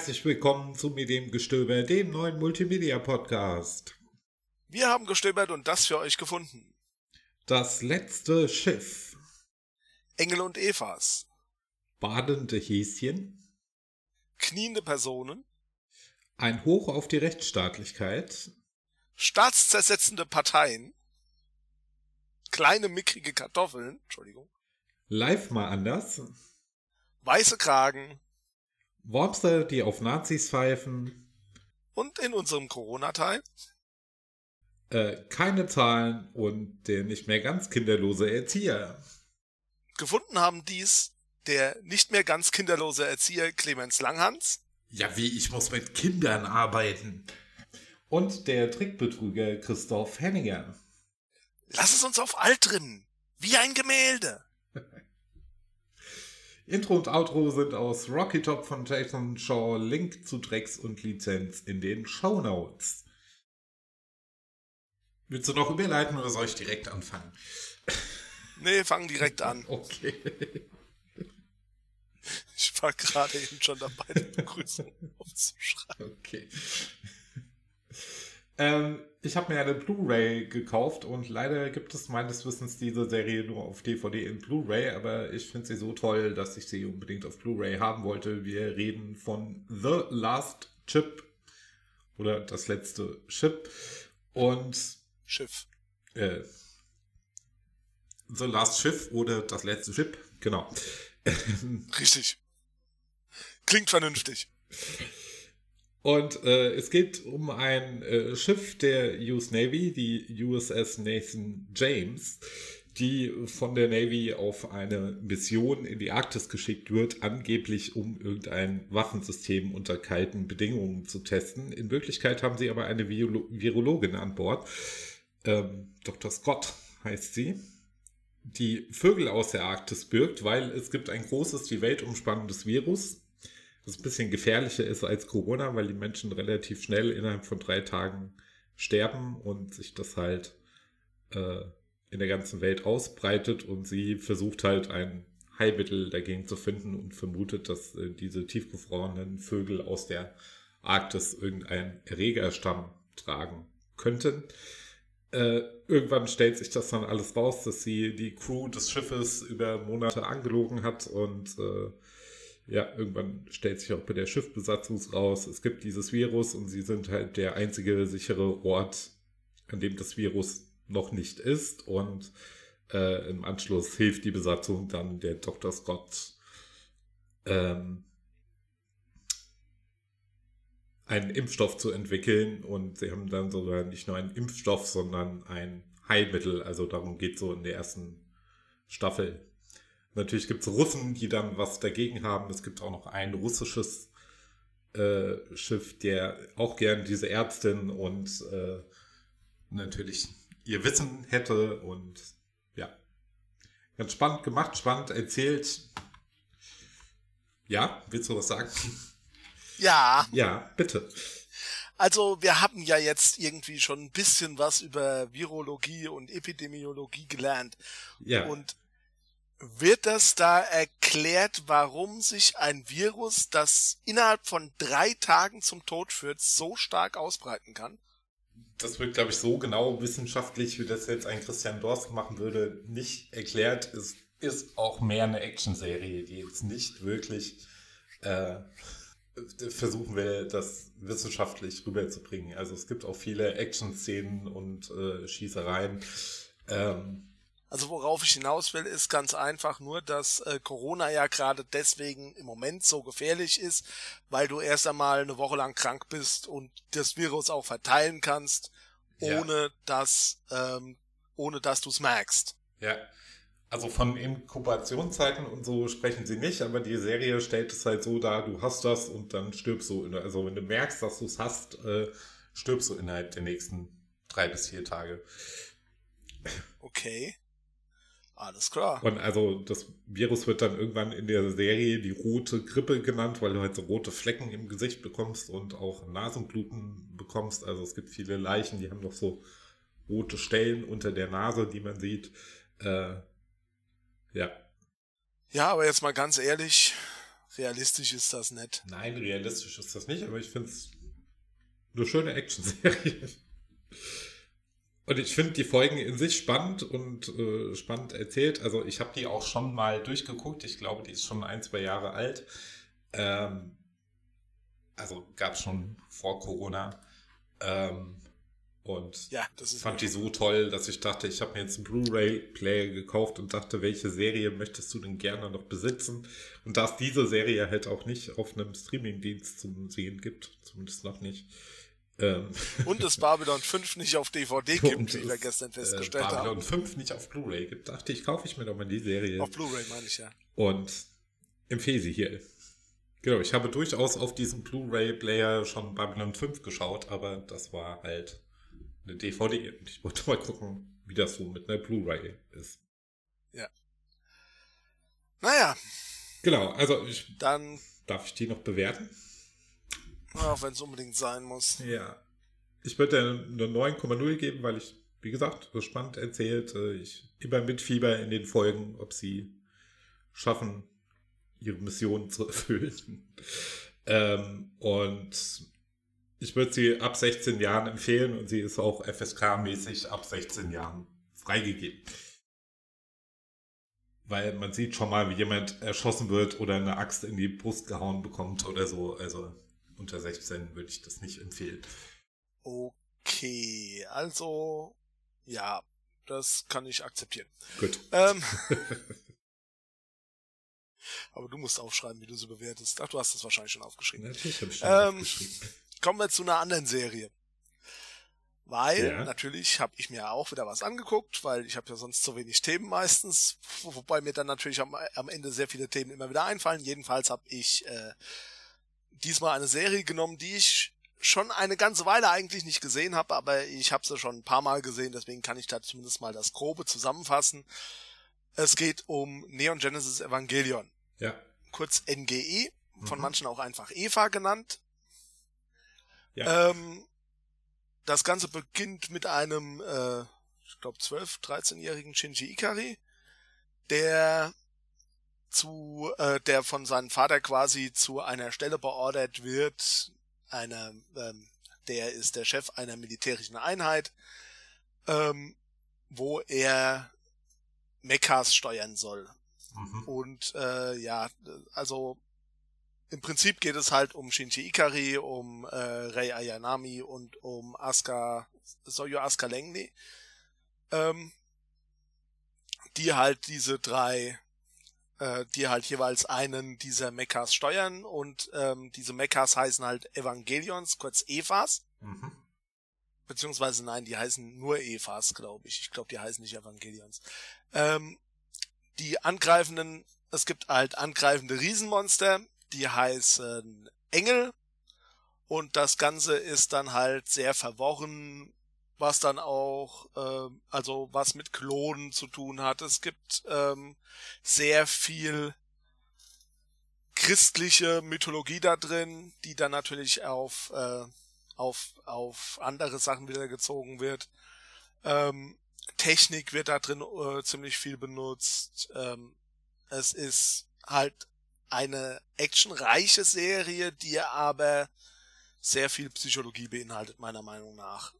Herzlich willkommen zu Mit dem Gestöber, dem neuen Multimedia-Podcast. Wir haben gestöbert und das für euch gefunden. Das letzte Schiff. Engel und Evas. Badende Häschen. Kniende Personen. Ein Hoch auf die Rechtsstaatlichkeit. Staatszersetzende Parteien. Kleine mickrige Kartoffeln. Entschuldigung. Live mal anders. Weiße Kragen. Wormster, die auf Nazis pfeifen. Und in unserem Corona-Teil. Äh, keine Zahlen und der nicht mehr ganz kinderlose Erzieher. Gefunden haben dies der nicht mehr ganz kinderlose Erzieher Clemens Langhans. Ja, wie ich muss mit Kindern arbeiten. Und der Trickbetrüger Christoph Henninger. Lass es uns auf alt trimmen. Wie ein Gemälde. Intro und Outro sind aus Rocky Top von Jason Shaw. Link zu Drecks und Lizenz in den Show Notes. Willst du noch überleiten oder soll ich direkt anfangen? Nee, fang direkt an. Okay. Ich war gerade eben schon dabei, die Begrüßung aufzuschreiben. Okay. Ähm, ich habe mir eine Blu-ray gekauft und leider gibt es meines Wissens diese Serie nur auf DVD in Blu-ray, aber ich finde sie so toll, dass ich sie unbedingt auf Blu-ray haben wollte. Wir reden von The Last Chip oder das letzte Chip und Schiff. äh, The Last Schiff oder das letzte Chip, genau. Richtig. Klingt vernünftig. Und äh, es geht um ein äh, Schiff der US Navy, die USS Nathan James, die von der Navy auf eine Mission in die Arktis geschickt wird, angeblich um irgendein Waffensystem unter kalten Bedingungen zu testen. In Wirklichkeit haben sie aber eine Virolo Virologin an Bord. Ähm, Dr. Scott heißt sie die Vögel aus der Arktis birgt, weil es gibt ein großes, die Welt umspannendes Virus, das ein bisschen gefährlicher ist als Corona, weil die Menschen relativ schnell innerhalb von drei Tagen sterben und sich das halt äh, in der ganzen Welt ausbreitet und sie versucht halt ein Heilmittel dagegen zu finden und vermutet, dass äh, diese tiefgefrorenen Vögel aus der Arktis irgendeinen Erregerstamm tragen könnten. Äh, irgendwann stellt sich das dann alles raus, dass sie die Crew des Schiffes über Monate angelogen hat und äh, ja, irgendwann stellt sich auch bei der Schiffbesatzung raus, es gibt dieses Virus und sie sind halt der einzige sichere Ort, an dem das Virus noch nicht ist und äh, im Anschluss hilft die Besatzung dann der Dr. Scott ähm, einen Impfstoff zu entwickeln und sie haben dann sogar nicht nur einen Impfstoff, sondern ein Heilmittel. Also darum geht so in der ersten Staffel. Natürlich gibt es Russen, die dann was dagegen haben. Es gibt auch noch ein russisches äh, Schiff, der auch gern diese Ärztin und äh, natürlich ihr Wissen hätte und ja, ganz spannend gemacht, spannend erzählt. Ja, willst du was sagen? Ja. Ja, bitte. Also wir haben ja jetzt irgendwie schon ein bisschen was über Virologie und Epidemiologie gelernt. Ja. Und wird das da erklärt, warum sich ein Virus, das innerhalb von drei Tagen zum Tod führt, so stark ausbreiten kann? Das wird, glaube ich, so genau wissenschaftlich, wie das jetzt ein Christian Dorst machen würde, nicht erklärt. Es ist auch mehr eine Actionserie, die jetzt nicht wirklich äh, versuchen will, das wissenschaftlich rüberzubringen. Also es gibt auch viele Action-Szenen und äh, Schießereien. Ähm, Also worauf ich hinaus will, ist ganz einfach nur, dass äh, Corona ja gerade deswegen im Moment so gefährlich ist, weil du erst einmal eine Woche lang krank bist und das Virus auch verteilen kannst, Ja. ohne dass ähm, ohne dass du es merkst. ja. Also von Inkubationszeiten und so sprechen sie nicht, aber die Serie stellt es halt so dar, du hast das und dann stirbst du. Also wenn du merkst, dass du es hast, äh, stirbst du innerhalb der nächsten drei bis vier Tage. Okay. Alles klar. Und also das Virus wird dann irgendwann in der Serie die rote Grippe genannt, weil du halt so rote Flecken im Gesicht bekommst und auch Nasenbluten bekommst. Also es gibt viele Leichen, die haben noch so rote Stellen unter der Nase, die man sieht. Äh, ja, Ja, aber jetzt mal ganz ehrlich, realistisch ist das nicht. Nein, realistisch ist das nicht, aber ich finde es eine schöne Action-Serie. Und ich finde die Folgen in sich spannend und äh, spannend erzählt. Also ich habe die auch schon mal durchgeguckt. Ich glaube, die ist schon ein, zwei Jahre alt. Ähm, also gab es schon vor Corona. Ähm, und ja, fand die so toll, dass ich dachte, ich habe mir jetzt einen Blu-ray-Player gekauft und dachte, welche Serie möchtest du denn gerne noch besitzen? Und da es diese Serie halt auch nicht auf einem Streaming-Dienst zum Sehen gibt, zumindest noch nicht, ähm. Und es Babylon 5 nicht auf DVD gibt, wie wir gestern festgestellt äh, Babylon haben. Babylon 5 nicht auf Blu-ray gibt, dachte ich, kaufe ich mir doch mal die Serie. Auf Blu-ray meine ich ja. Und empfehle sie hier. Genau, ich habe durchaus auf diesem Blu-ray-Player schon Babylon 5 geschaut, aber das war halt eine DVD und ich wollte mal gucken, wie das so mit einer Blu-ray ist. Ja. Naja. Genau, also ich. Dann. Darf ich die noch bewerten? Auch wenn es unbedingt sein muss. Ja. Ich würde eine 9,0 geben, weil ich, wie gesagt, so spannend erzählt. Äh, ich immer mit Fieber in den Folgen, ob sie schaffen, ihre Mission zu erfüllen. ähm, und ich würde sie ab 16 Jahren empfehlen und sie ist auch FSK-mäßig ab 16 Jahren freigegeben. Weil man sieht schon mal, wie jemand erschossen wird oder eine Axt in die Brust gehauen bekommt oder so. Also unter 16 würde ich das nicht empfehlen. Okay, also ja, das kann ich akzeptieren. Gut. Ähm, aber du musst aufschreiben, wie du sie bewertest. Ach, du hast das wahrscheinlich schon aufgeschrieben. Natürlich habe ich schon ähm, aufgeschrieben. Kommen wir zu einer anderen Serie. Weil, ja. natürlich, habe ich mir auch wieder was angeguckt, weil ich habe ja sonst zu wenig Themen meistens, wobei mir dann natürlich am, am Ende sehr viele Themen immer wieder einfallen. Jedenfalls habe ich äh, diesmal eine Serie genommen, die ich schon eine ganze Weile eigentlich nicht gesehen habe, aber ich habe sie schon ein paar Mal gesehen, deswegen kann ich da zumindest mal das Grobe zusammenfassen. Es geht um Neon Genesis Evangelion. Ja. Kurz NGE, von mhm. manchen auch einfach Eva genannt. Ja. Ähm, das Ganze beginnt mit einem, äh, ich glaube, 12-, 13-jährigen Shinji Ikari, der zu, äh, der von seinem Vater quasi zu einer Stelle beordert wird, einer, ähm, der ist der Chef einer militärischen Einheit, ähm, wo er Mechas steuern soll. Mhm. Und äh, ja, also im Prinzip geht es halt um Shinji Ikari, um äh, Rei Ayanami und um Asuka, Soyo Asuka Lengni, ähm, die halt diese drei äh, die halt jeweils einen dieser Mechas steuern und ähm, diese Mechas heißen halt Evangelions, kurz Evas. Mhm. Beziehungsweise nein, die heißen nur Evas, glaube ich. Ich glaube, die heißen nicht Evangelions. Ähm, die angreifenden, es gibt halt angreifende Riesenmonster, die heißen Engel. Und das Ganze ist dann halt sehr verworren, was dann auch, äh, also was mit Klonen zu tun hat. Es gibt ähm, sehr viel christliche Mythologie da drin, die dann natürlich auf, äh, auf, auf andere Sachen wieder gezogen wird. Ähm, Technik wird da drin äh, ziemlich viel benutzt. Ähm, es ist halt eine actionreiche Serie, die aber sehr viel Psychologie beinhaltet, meiner Meinung nach.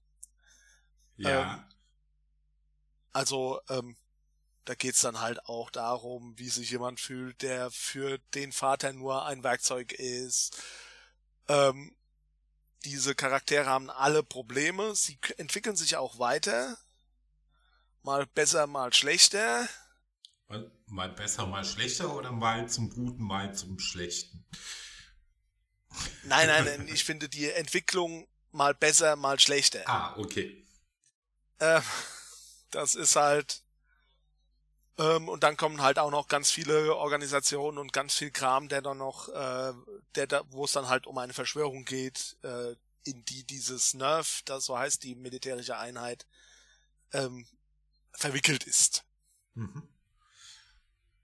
Ja. Ähm, also, ähm, da geht's dann halt auch darum, wie sich jemand fühlt, der für den Vater nur ein Werkzeug ist. Ähm, diese Charaktere haben alle Probleme, sie entwickeln sich auch weiter. Mal besser, mal schlechter. Mal besser, mal schlechter oder mal zum Guten, mal zum Schlechten? Nein, nein, nein, ich finde die Entwicklung mal besser, mal schlechter. Ah, okay. Äh, das ist halt. Ähm, und dann kommen halt auch noch ganz viele Organisationen und ganz viel Kram, der dann noch, äh, der da, wo es dann halt um eine Verschwörung geht, äh, in die dieses Nerv, das so heißt die militärische Einheit, ähm, verwickelt ist. Mhm.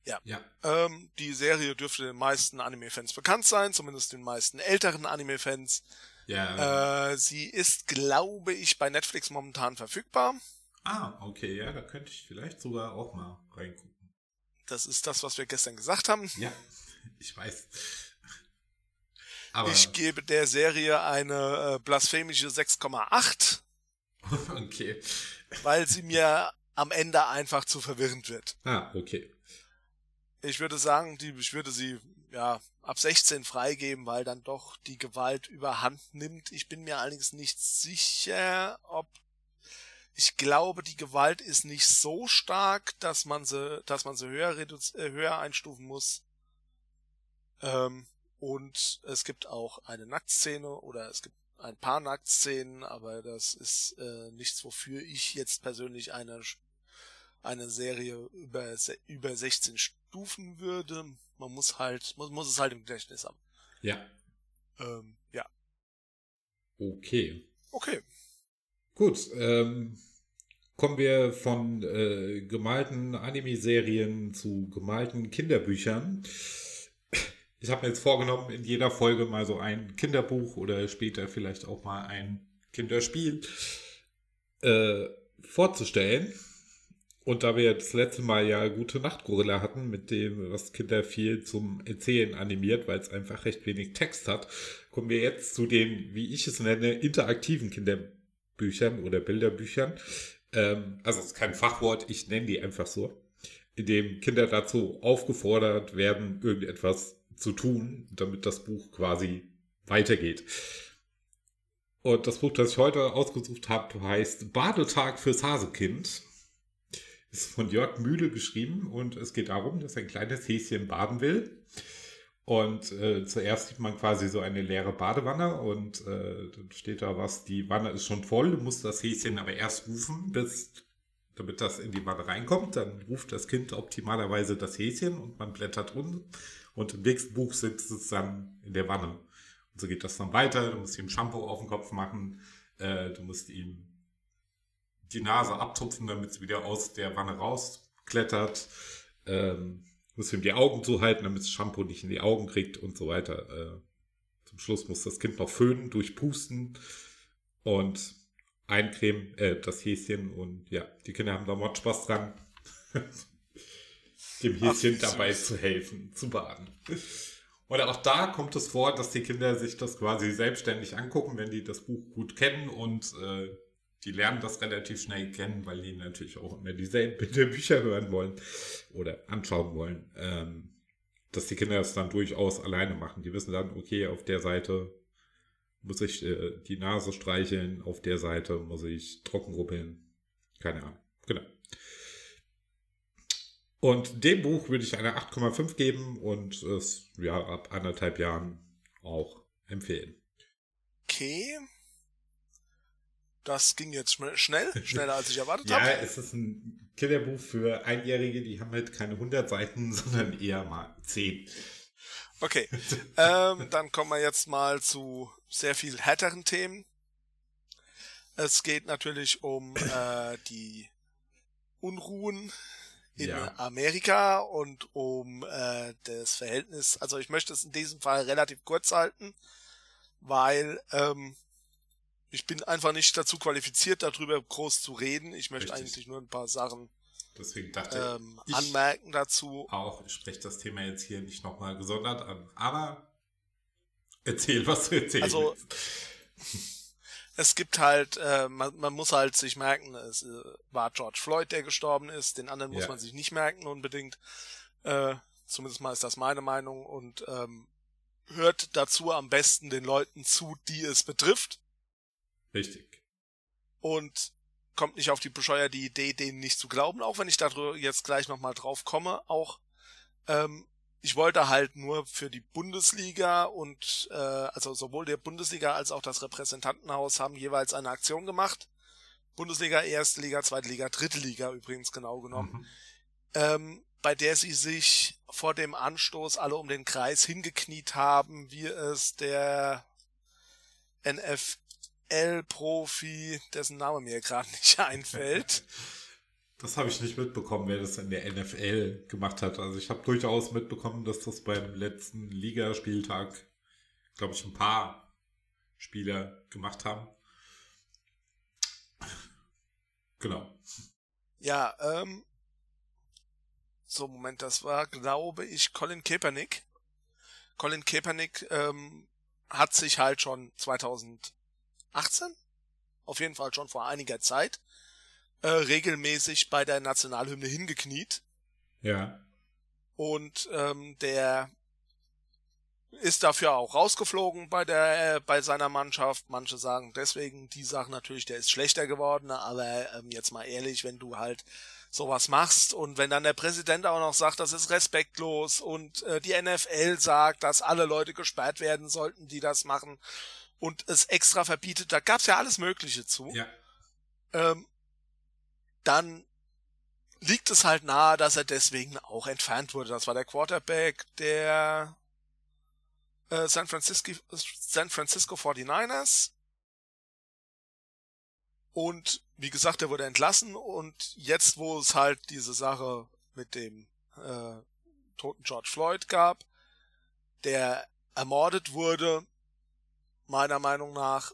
Ja. ja. Ähm, die Serie dürfte den meisten Anime-Fans bekannt sein, zumindest den meisten älteren Anime-Fans. Ja. Äh, sie ist, glaube ich, bei Netflix momentan verfügbar. Ah, okay, ja, da könnte ich vielleicht sogar auch mal reingucken. Das ist das, was wir gestern gesagt haben. Ja. Ich weiß. Aber ich gebe der Serie eine äh, blasphemische 6,8. okay. Weil sie mir am Ende einfach zu verwirrend wird. Ah, okay. Ich würde sagen, die, ich würde sie ja ab 16 freigeben, weil dann doch die Gewalt überhand nimmt. Ich bin mir allerdings nicht sicher, ob ich glaube, die Gewalt ist nicht so stark, dass man sie, dass man sie höher, äh, höher einstufen muss. Ähm, und es gibt auch eine Nacktszene oder es gibt ein paar Nacktszenen, aber das ist äh, nichts, wofür ich jetzt persönlich eine eine Serie über über 16 Stufen würde. Man muss halt muss, muss es halt im Gedächtnis haben. Ja. Ähm, ja. Okay. Okay. Gut. Ähm, kommen wir von äh, gemalten Anime-Serien zu gemalten Kinderbüchern. Ich habe mir jetzt vorgenommen, in jeder Folge mal so ein Kinderbuch oder später vielleicht auch mal ein Kinderspiel äh, vorzustellen. Und da wir das letzte Mal ja gute Nachtgorilla hatten, mit dem, was Kinder viel zum Erzählen animiert, weil es einfach recht wenig Text hat, kommen wir jetzt zu den, wie ich es nenne, interaktiven Kinderbüchern oder Bilderbüchern. Ähm, also es ist kein Fachwort, ich nenne die einfach so, in dem Kinder dazu aufgefordert werden, irgendetwas zu tun, damit das Buch quasi weitergeht. Und das Buch, das ich heute ausgesucht habe, heißt Badetag fürs Hasekind. Ist von Jörg Mühle geschrieben und es geht darum, dass ein kleines Häschen baden will. Und äh, zuerst sieht man quasi so eine leere Badewanne und äh, dann steht da was, die Wanne ist schon voll, du musst das Häschen aber erst rufen, bis, damit das in die Wanne reinkommt. Dann ruft das Kind optimalerweise das Häschen und man blättert rum und im nächsten Buch sitzt es dann in der Wanne. Und so geht das dann weiter. Du musst ihm Shampoo auf den Kopf machen. Äh, du musst ihm die Nase abtupfen, damit es wieder aus der Wanne rausklettert. Ähm, du musst ihm die Augen zuhalten, damit das Shampoo nicht in die Augen kriegt und so weiter. Äh, zum Schluss muss das Kind noch föhnen, durchpusten und eincremen, äh, das Häschen. Und ja, die Kinder haben da Mord Spaß dran. dem Häschen dabei zu helfen, zu baden. Oder auch da kommt es vor, dass die Kinder sich das quasi selbstständig angucken, wenn die das Buch gut kennen und äh, die lernen das relativ schnell kennen, weil die natürlich auch immer dieselben Bücher hören wollen oder anschauen wollen. Ähm, dass die Kinder das dann durchaus alleine machen. Die wissen dann, okay, auf der Seite muss ich äh, die Nase streicheln, auf der Seite muss ich trocken rubbeln. Keine Ahnung. Genau. Und dem Buch würde ich eine 8,5 geben und es ja ab anderthalb Jahren auch empfehlen. Okay. Das ging jetzt schnell, schneller als ich erwartet ja, habe. Ja, es ist ein Kinderbuch für Einjährige, die haben halt keine 100 Seiten, sondern eher mal 10. Okay, ähm, dann kommen wir jetzt mal zu sehr viel härteren Themen. Es geht natürlich um äh, die Unruhen in ja. Amerika und um äh, das Verhältnis, also ich möchte es in diesem Fall relativ kurz halten, weil ähm, ich bin einfach nicht dazu qualifiziert, darüber groß zu reden. Ich möchte Richtig. eigentlich nur ein paar Sachen Deswegen dachte ähm, ich anmerken dazu. Auch, ich spreche das Thema jetzt hier nicht nochmal gesondert an, aber erzähl, was du erzählst. Also, es gibt halt, äh, man, man muss halt sich merken, es äh, war George Floyd, der gestorben ist, den anderen muss ja. man sich nicht merken unbedingt. Äh, zumindest mal ist das meine Meinung und ähm, hört dazu am besten den Leuten zu, die es betrifft. Richtig. Und kommt nicht auf die bescheuerte Idee, denen nicht zu glauben, auch wenn ich da jetzt gleich nochmal drauf komme. Auch ähm, ich wollte halt nur für die Bundesliga und äh, also sowohl der Bundesliga als auch das Repräsentantenhaus haben jeweils eine Aktion gemacht. Bundesliga, Erste Liga, Zweite Liga, Dritte Liga übrigens genau genommen, mhm. ähm, bei der sie sich vor dem Anstoß alle um den Kreis hingekniet haben, wie es der NFL-Profi, dessen Name mir gerade nicht einfällt, Das habe ich nicht mitbekommen, wer das in der NFL gemacht hat. Also ich habe durchaus mitbekommen, dass das beim letzten Ligaspieltag, glaube ich, ein paar Spieler gemacht haben. Genau. Ja, ähm. So, Moment, das war, glaube ich, Colin Kaepernick. Colin Kaepernick ähm, hat sich halt schon 2018, auf jeden Fall schon vor einiger Zeit, äh, regelmäßig bei der Nationalhymne hingekniet. Ja. Und ähm, der ist dafür auch rausgeflogen bei der äh, bei seiner Mannschaft. Manche sagen deswegen, die sagen natürlich, der ist schlechter geworden, aber ähm, jetzt mal ehrlich, wenn du halt sowas machst und wenn dann der Präsident auch noch sagt, das ist respektlos und äh, die NFL sagt, dass alle Leute gesperrt werden sollten, die das machen und es extra verbietet, da gab's ja alles Mögliche zu. Ja. Ähm, dann liegt es halt nahe, dass er deswegen auch entfernt wurde. Das war der Quarterback der äh, San Francisco, San Francisco 49ers. Und wie gesagt, er wurde entlassen und jetzt, wo es halt diese Sache mit dem äh, toten George Floyd gab, der ermordet wurde, meiner Meinung nach.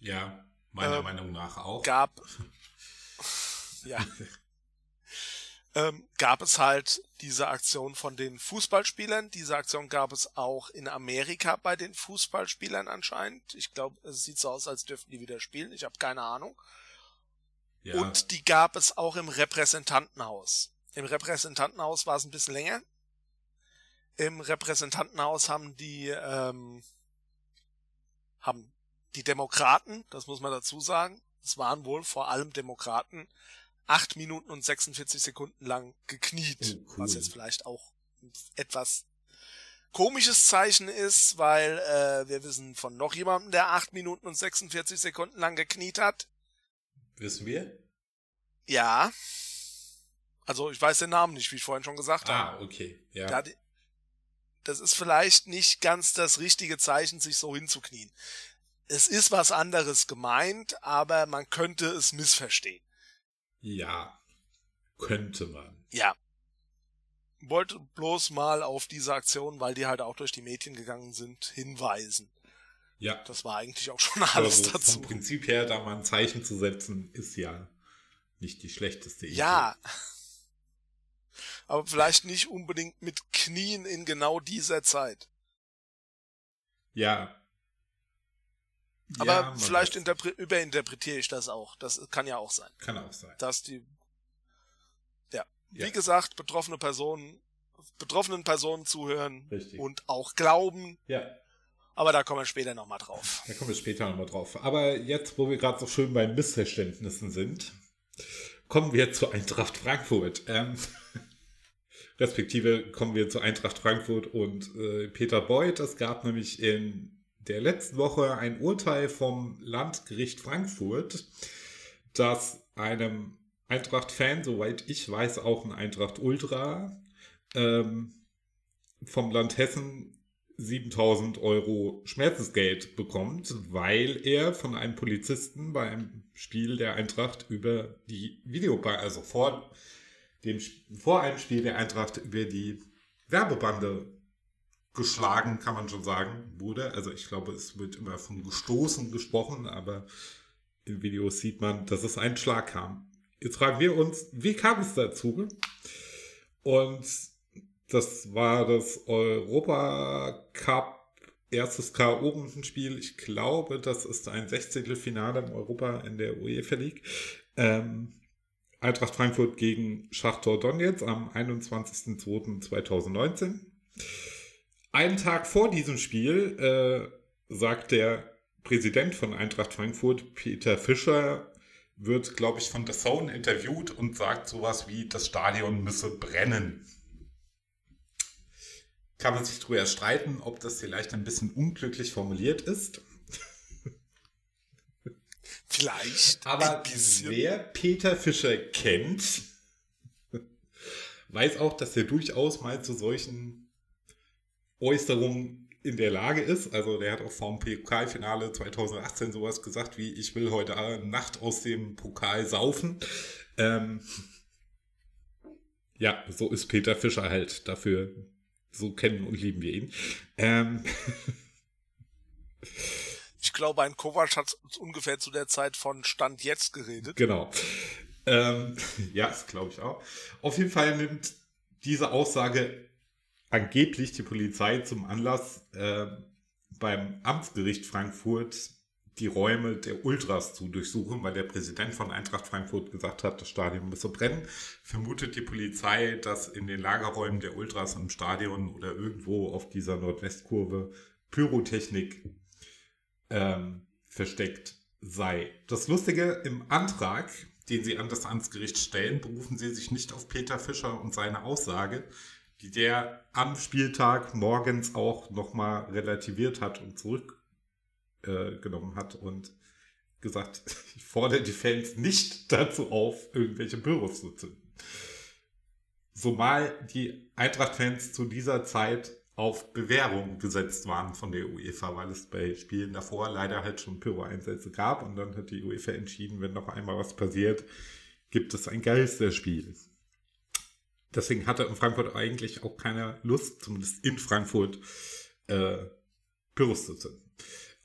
Ja, meiner äh, Meinung nach auch. Gab. ja. ähm, gab es halt diese Aktion von den Fußballspielern. Diese Aktion gab es auch in Amerika bei den Fußballspielern anscheinend. Ich glaube, es sieht so aus, als dürften die wieder spielen. Ich habe keine Ahnung. Ja. Und die gab es auch im Repräsentantenhaus. Im Repräsentantenhaus war es ein bisschen länger. Im Repräsentantenhaus haben die ähm, haben die Demokraten, das muss man dazu sagen, es waren wohl vor allem Demokraten, acht Minuten und 46 Sekunden lang gekniet, oh, cool. was jetzt vielleicht auch etwas komisches Zeichen ist, weil äh, wir wissen von noch jemandem, der acht Minuten und 46 Sekunden lang gekniet hat. Wissen wir? Ja. Also ich weiß den Namen nicht, wie ich vorhin schon gesagt ah, habe. Ah, okay. Ja. Das ist vielleicht nicht ganz das richtige Zeichen, sich so hinzuknien. Es ist was anderes gemeint, aber man könnte es missverstehen. Ja, könnte man. Ja. Wollte bloß mal auf diese Aktion, weil die halt auch durch die Medien gegangen sind, hinweisen. Ja. Das war eigentlich auch schon alles also dazu. Vom Prinzip her, da mal ein Zeichen zu setzen, ist ja nicht die schlechteste Idee. Ja. Aber vielleicht nicht unbedingt mit Knien in genau dieser Zeit. Ja, aber ja, vielleicht überinterpretiere ich das auch. Das kann ja auch sein. Kann auch sein. Dass die, ja, ja. wie gesagt, betroffene Personen, betroffenen Personen zuhören Richtig. und auch glauben. Ja. Aber da kommen wir später nochmal drauf. Da kommen wir später nochmal drauf. Aber jetzt, wo wir gerade so schön bei Missverständnissen sind, kommen wir zu Eintracht Frankfurt. Ähm, respektive kommen wir zu Eintracht Frankfurt und äh, Peter Beuth. Es gab nämlich in der letzten Woche ein Urteil vom Landgericht Frankfurt, dass einem Eintracht-Fan, soweit ich weiß, auch ein Eintracht-Ultra, ähm, vom Land Hessen 7000 Euro Schmerzensgeld bekommt, weil er von einem Polizisten bei einem Spiel der Eintracht über die Videobande, also vor dem, vor einem Spiel der Eintracht über die Werbebande geschlagen, kann man schon sagen, wurde. Also ich glaube, es wird immer von gestoßen gesprochen, aber in Videos sieht man, dass es ein Schlag kam. Jetzt fragen wir uns, wie kam es dazu? Und das war das Europa Cup erstes K.O.-Rundenspiel. Ich glaube, das ist ein 16. Finale im Europa in der UEFA League. Ähm, Eintracht Frankfurt gegen Schachtor Donetsk am 21.02.2019. Einen Tag vor diesem Spiel äh, sagt der Präsident von Eintracht Frankfurt, Peter Fischer, wird, glaube ich, von The Zone interviewt und sagt sowas wie, das Stadion müsse brennen. Kann man sich darüber streiten, ob das vielleicht ein bisschen unglücklich formuliert ist. Vielleicht. Aber wer Peter Fischer kennt, weiß auch, dass er durchaus mal zu solchen Äußerung in der Lage ist. Also der hat auch vor dem Pokalfinale 2018 sowas gesagt wie, ich will heute Nacht aus dem Pokal saufen. Ähm, ja, so ist Peter Fischer halt. Dafür, so kennen und lieben wir ihn. Ähm, ich glaube, ein Kovac hat ungefähr zu der Zeit von Stand jetzt geredet. Genau. Ähm, ja, das glaube ich auch. Auf jeden Fall nimmt diese Aussage angeblich die Polizei zum Anlass äh, beim Amtsgericht Frankfurt die Räume der Ultras zu durchsuchen, weil der Präsident von Eintracht Frankfurt gesagt hat, das Stadion müsse brennen. Vermutet die Polizei, dass in den Lagerräumen der Ultras im Stadion oder irgendwo auf dieser Nordwestkurve Pyrotechnik ähm, versteckt sei. Das Lustige im Antrag, den sie an das Amtsgericht stellen, berufen sie sich nicht auf Peter Fischer und seine Aussage, die der am Spieltag morgens auch nochmal relativiert hat und zurückgenommen äh, hat und gesagt, ich fordere die Fans nicht dazu auf, irgendwelche Büros zu zünden. Zumal die Eintracht-Fans zu dieser Zeit auf Bewährung gesetzt waren von der UEFA, weil es bei Spielen davor leider halt schon Pyro-Einsätze gab und dann hat die UEFA entschieden, wenn noch einmal was passiert, gibt es ein Geisterspiel. Deswegen hatte in Frankfurt eigentlich auch keine Lust, zumindest in Frankfurt, äh, Pyros zu zünden.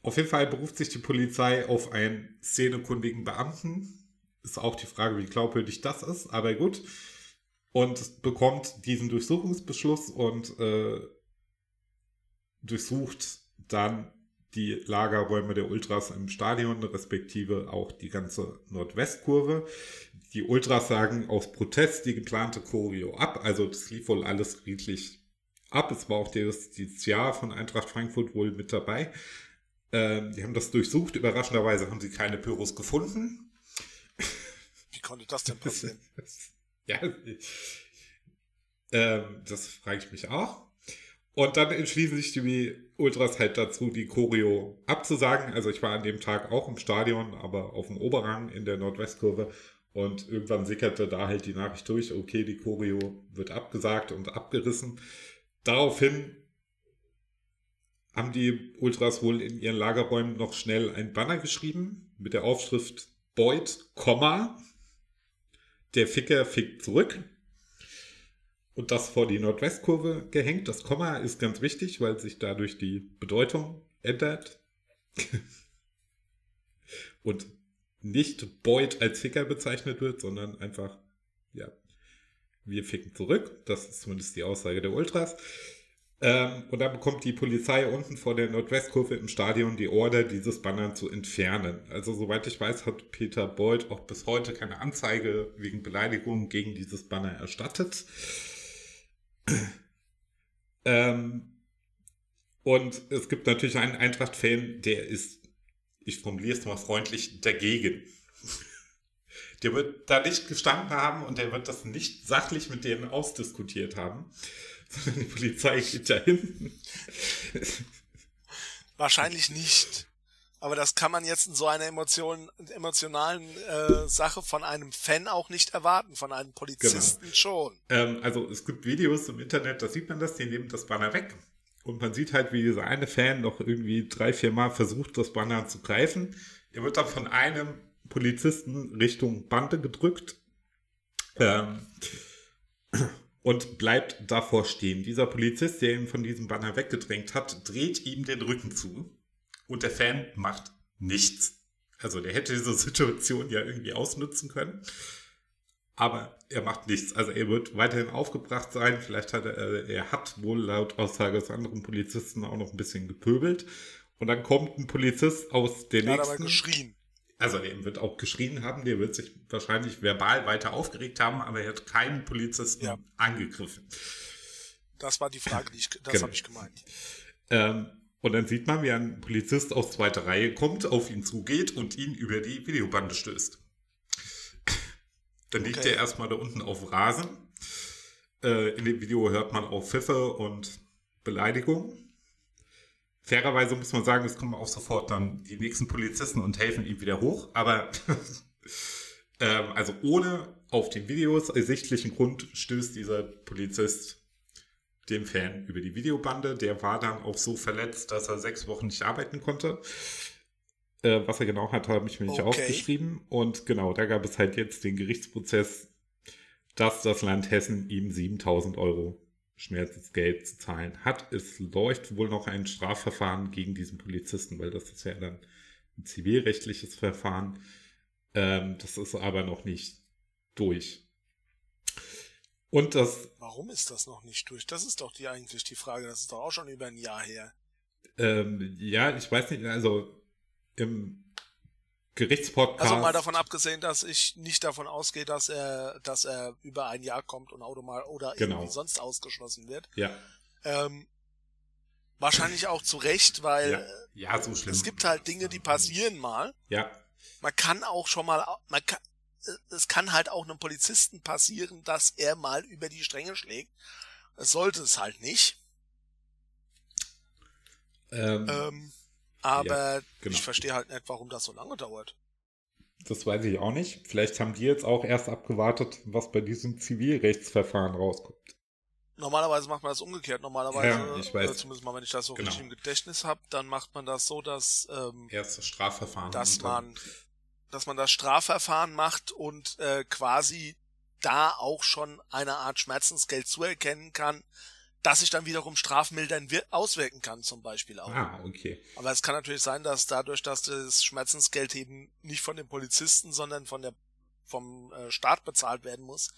Auf jeden Fall beruft sich die Polizei auf einen szenekundigen Beamten. Ist auch die Frage, wie glaubwürdig das ist, aber gut. Und bekommt diesen Durchsuchungsbeschluss und äh, durchsucht dann die Lagerräume der Ultras im Stadion, respektive auch die ganze Nordwestkurve. Die Ultras sagen aus Protest die geplante Choreo ab. Also das lief wohl alles friedlich ab. Es war auch dieses Jahr von Eintracht Frankfurt wohl mit dabei. Ähm, die haben das durchsucht. Überraschenderweise haben sie keine Pyros gefunden. Wie konnte das denn passieren? ja, ähm, das frage ich mich auch. Und dann entschließen sich die Ultras halt dazu, die Choreo abzusagen. Also ich war an dem Tag auch im Stadion, aber auf dem Oberrang in der Nordwestkurve. Und irgendwann sickerte da halt die Nachricht durch, okay, die Choreo wird abgesagt und abgerissen. Daraufhin haben die Ultras wohl in ihren Lagerräumen noch schnell ein Banner geschrieben mit der Aufschrift Beut, der Ficker fickt zurück und das vor die Nordwestkurve gehängt. Das Komma ist ganz wichtig, weil sich dadurch die Bedeutung ändert. und nicht Boyd als Ficker bezeichnet wird, sondern einfach, ja, wir ficken zurück. Das ist zumindest die Aussage der Ultras. Ähm, und dann bekommt die Polizei unten vor der Nordwestkurve im Stadion die Order, dieses Banner zu entfernen. Also soweit ich weiß, hat Peter Boyd auch bis heute keine Anzeige wegen Beleidigung gegen dieses Banner erstattet. Ähm, und es gibt natürlich einen Eintracht-Fan, der ist, ich formuliere es mal freundlich, dagegen. Der wird da nicht gestanden haben und der wird das nicht sachlich mit denen ausdiskutiert haben, sondern die Polizei geht da hin. Wahrscheinlich nicht. Aber das kann man jetzt in so einer Emotion, emotionalen äh, Sache von einem Fan auch nicht erwarten, von einem Polizisten genau. schon. Ähm, also es gibt Videos im Internet, da sieht man das, die nehmen das Banner weg. Und man sieht halt, wie dieser eine Fan noch irgendwie drei, vier Mal versucht, das Banner zu greifen. Er wird dann von einem Polizisten Richtung Bande gedrückt. Ähm, und bleibt davor stehen. Dieser Polizist, der ihn von diesem Banner weggedrängt hat, dreht ihm den Rücken zu und der Fan macht nichts. Also der hätte diese Situation ja irgendwie ausnutzen können. Aber er macht nichts. Also er wird weiterhin aufgebracht sein. Vielleicht hat er, äh, er hat wohl laut Aussage des anderen Polizisten auch noch ein bisschen gepöbelt. Und dann kommt ein Polizist aus der der nächsten. Hat aber geschrien. Also der wird auch geschrien haben. Der wird sich wahrscheinlich verbal weiter aufgeregt haben, aber er hat keinen Polizisten ja. angegriffen. Das war die Frage, die ich, das genau. habe ich gemeint. Ähm, und dann sieht man, wie ein Polizist aus zweiter Reihe kommt, auf ihn zugeht und ihn über die Videobande stößt. Dann liegt okay. er erstmal da unten auf Rasen. Äh, in dem Video hört man auch Pfiffe und Beleidigung. Fairerweise muss man sagen, es kommen auch sofort dann die nächsten Polizisten und helfen ihm wieder hoch. Aber ähm, also ohne auf den Videos ersichtlichen Grund stößt dieser Polizist dem Fan über die Videobande. Der war dann auch so verletzt, dass er sechs Wochen nicht arbeiten konnte. Äh, was er genau hat, habe ich mir nicht okay. aufgeschrieben. Und genau, da gab es halt jetzt den Gerichtsprozess, dass das Land Hessen ihm 7000 Euro Schmerzensgeld zu zahlen hat. Es läuft wohl noch ein Strafverfahren gegen diesen Polizisten, weil das ist ja dann ein zivilrechtliches Verfahren. Ähm, das ist aber noch nicht durch. Und das. Warum ist das noch nicht durch? Das ist doch die eigentlich die Frage. Das ist doch auch schon über ein Jahr her. Ähm, ja, ich weiß nicht, also im Gerichtspodcast. Also mal davon abgesehen, dass ich nicht davon ausgehe, dass er, dass er über ein Jahr kommt und automal oder Genau. irgendwie sonst ausgeschlossen wird. Ja, Ähm, wahrscheinlich auch zu Recht, weil ja, ja, so schlimm. es gibt halt Dinge, die passieren mal. Ja, Man kann auch schon mal, man kann, es kann halt auch einem Polizisten passieren, dass er mal über die Stränge schlägt. Es sollte es halt nicht. ähm, Ähm, aber genau. ich verstehe halt nicht, warum das so lange dauert. das weiß ich auch nicht. Vielleicht haben die jetzt auch erst abgewartet, was bei diesem Zivilrechtsverfahren rauskommt. Normalerweise macht man das umgekehrt. Normalerweise, Ja, ich weiß. äh, zumindest mal, wenn ich das so Genau. richtig im Gedächtnis habe, dann macht man das so, dass, ähm, Erst das Strafverfahren. dass man, dass man das Strafverfahren macht und äh, quasi da auch schon eine Art Schmerzensgeld zuerkennen kann, das sich dann wiederum strafmildern wir auswirken kann, zum Beispiel auch. Ah, okay. Aber es kann natürlich sein, dass dadurch, dass das Schmerzensgeld eben nicht von den Polizisten, sondern von der vom äh, Staat bezahlt werden muss,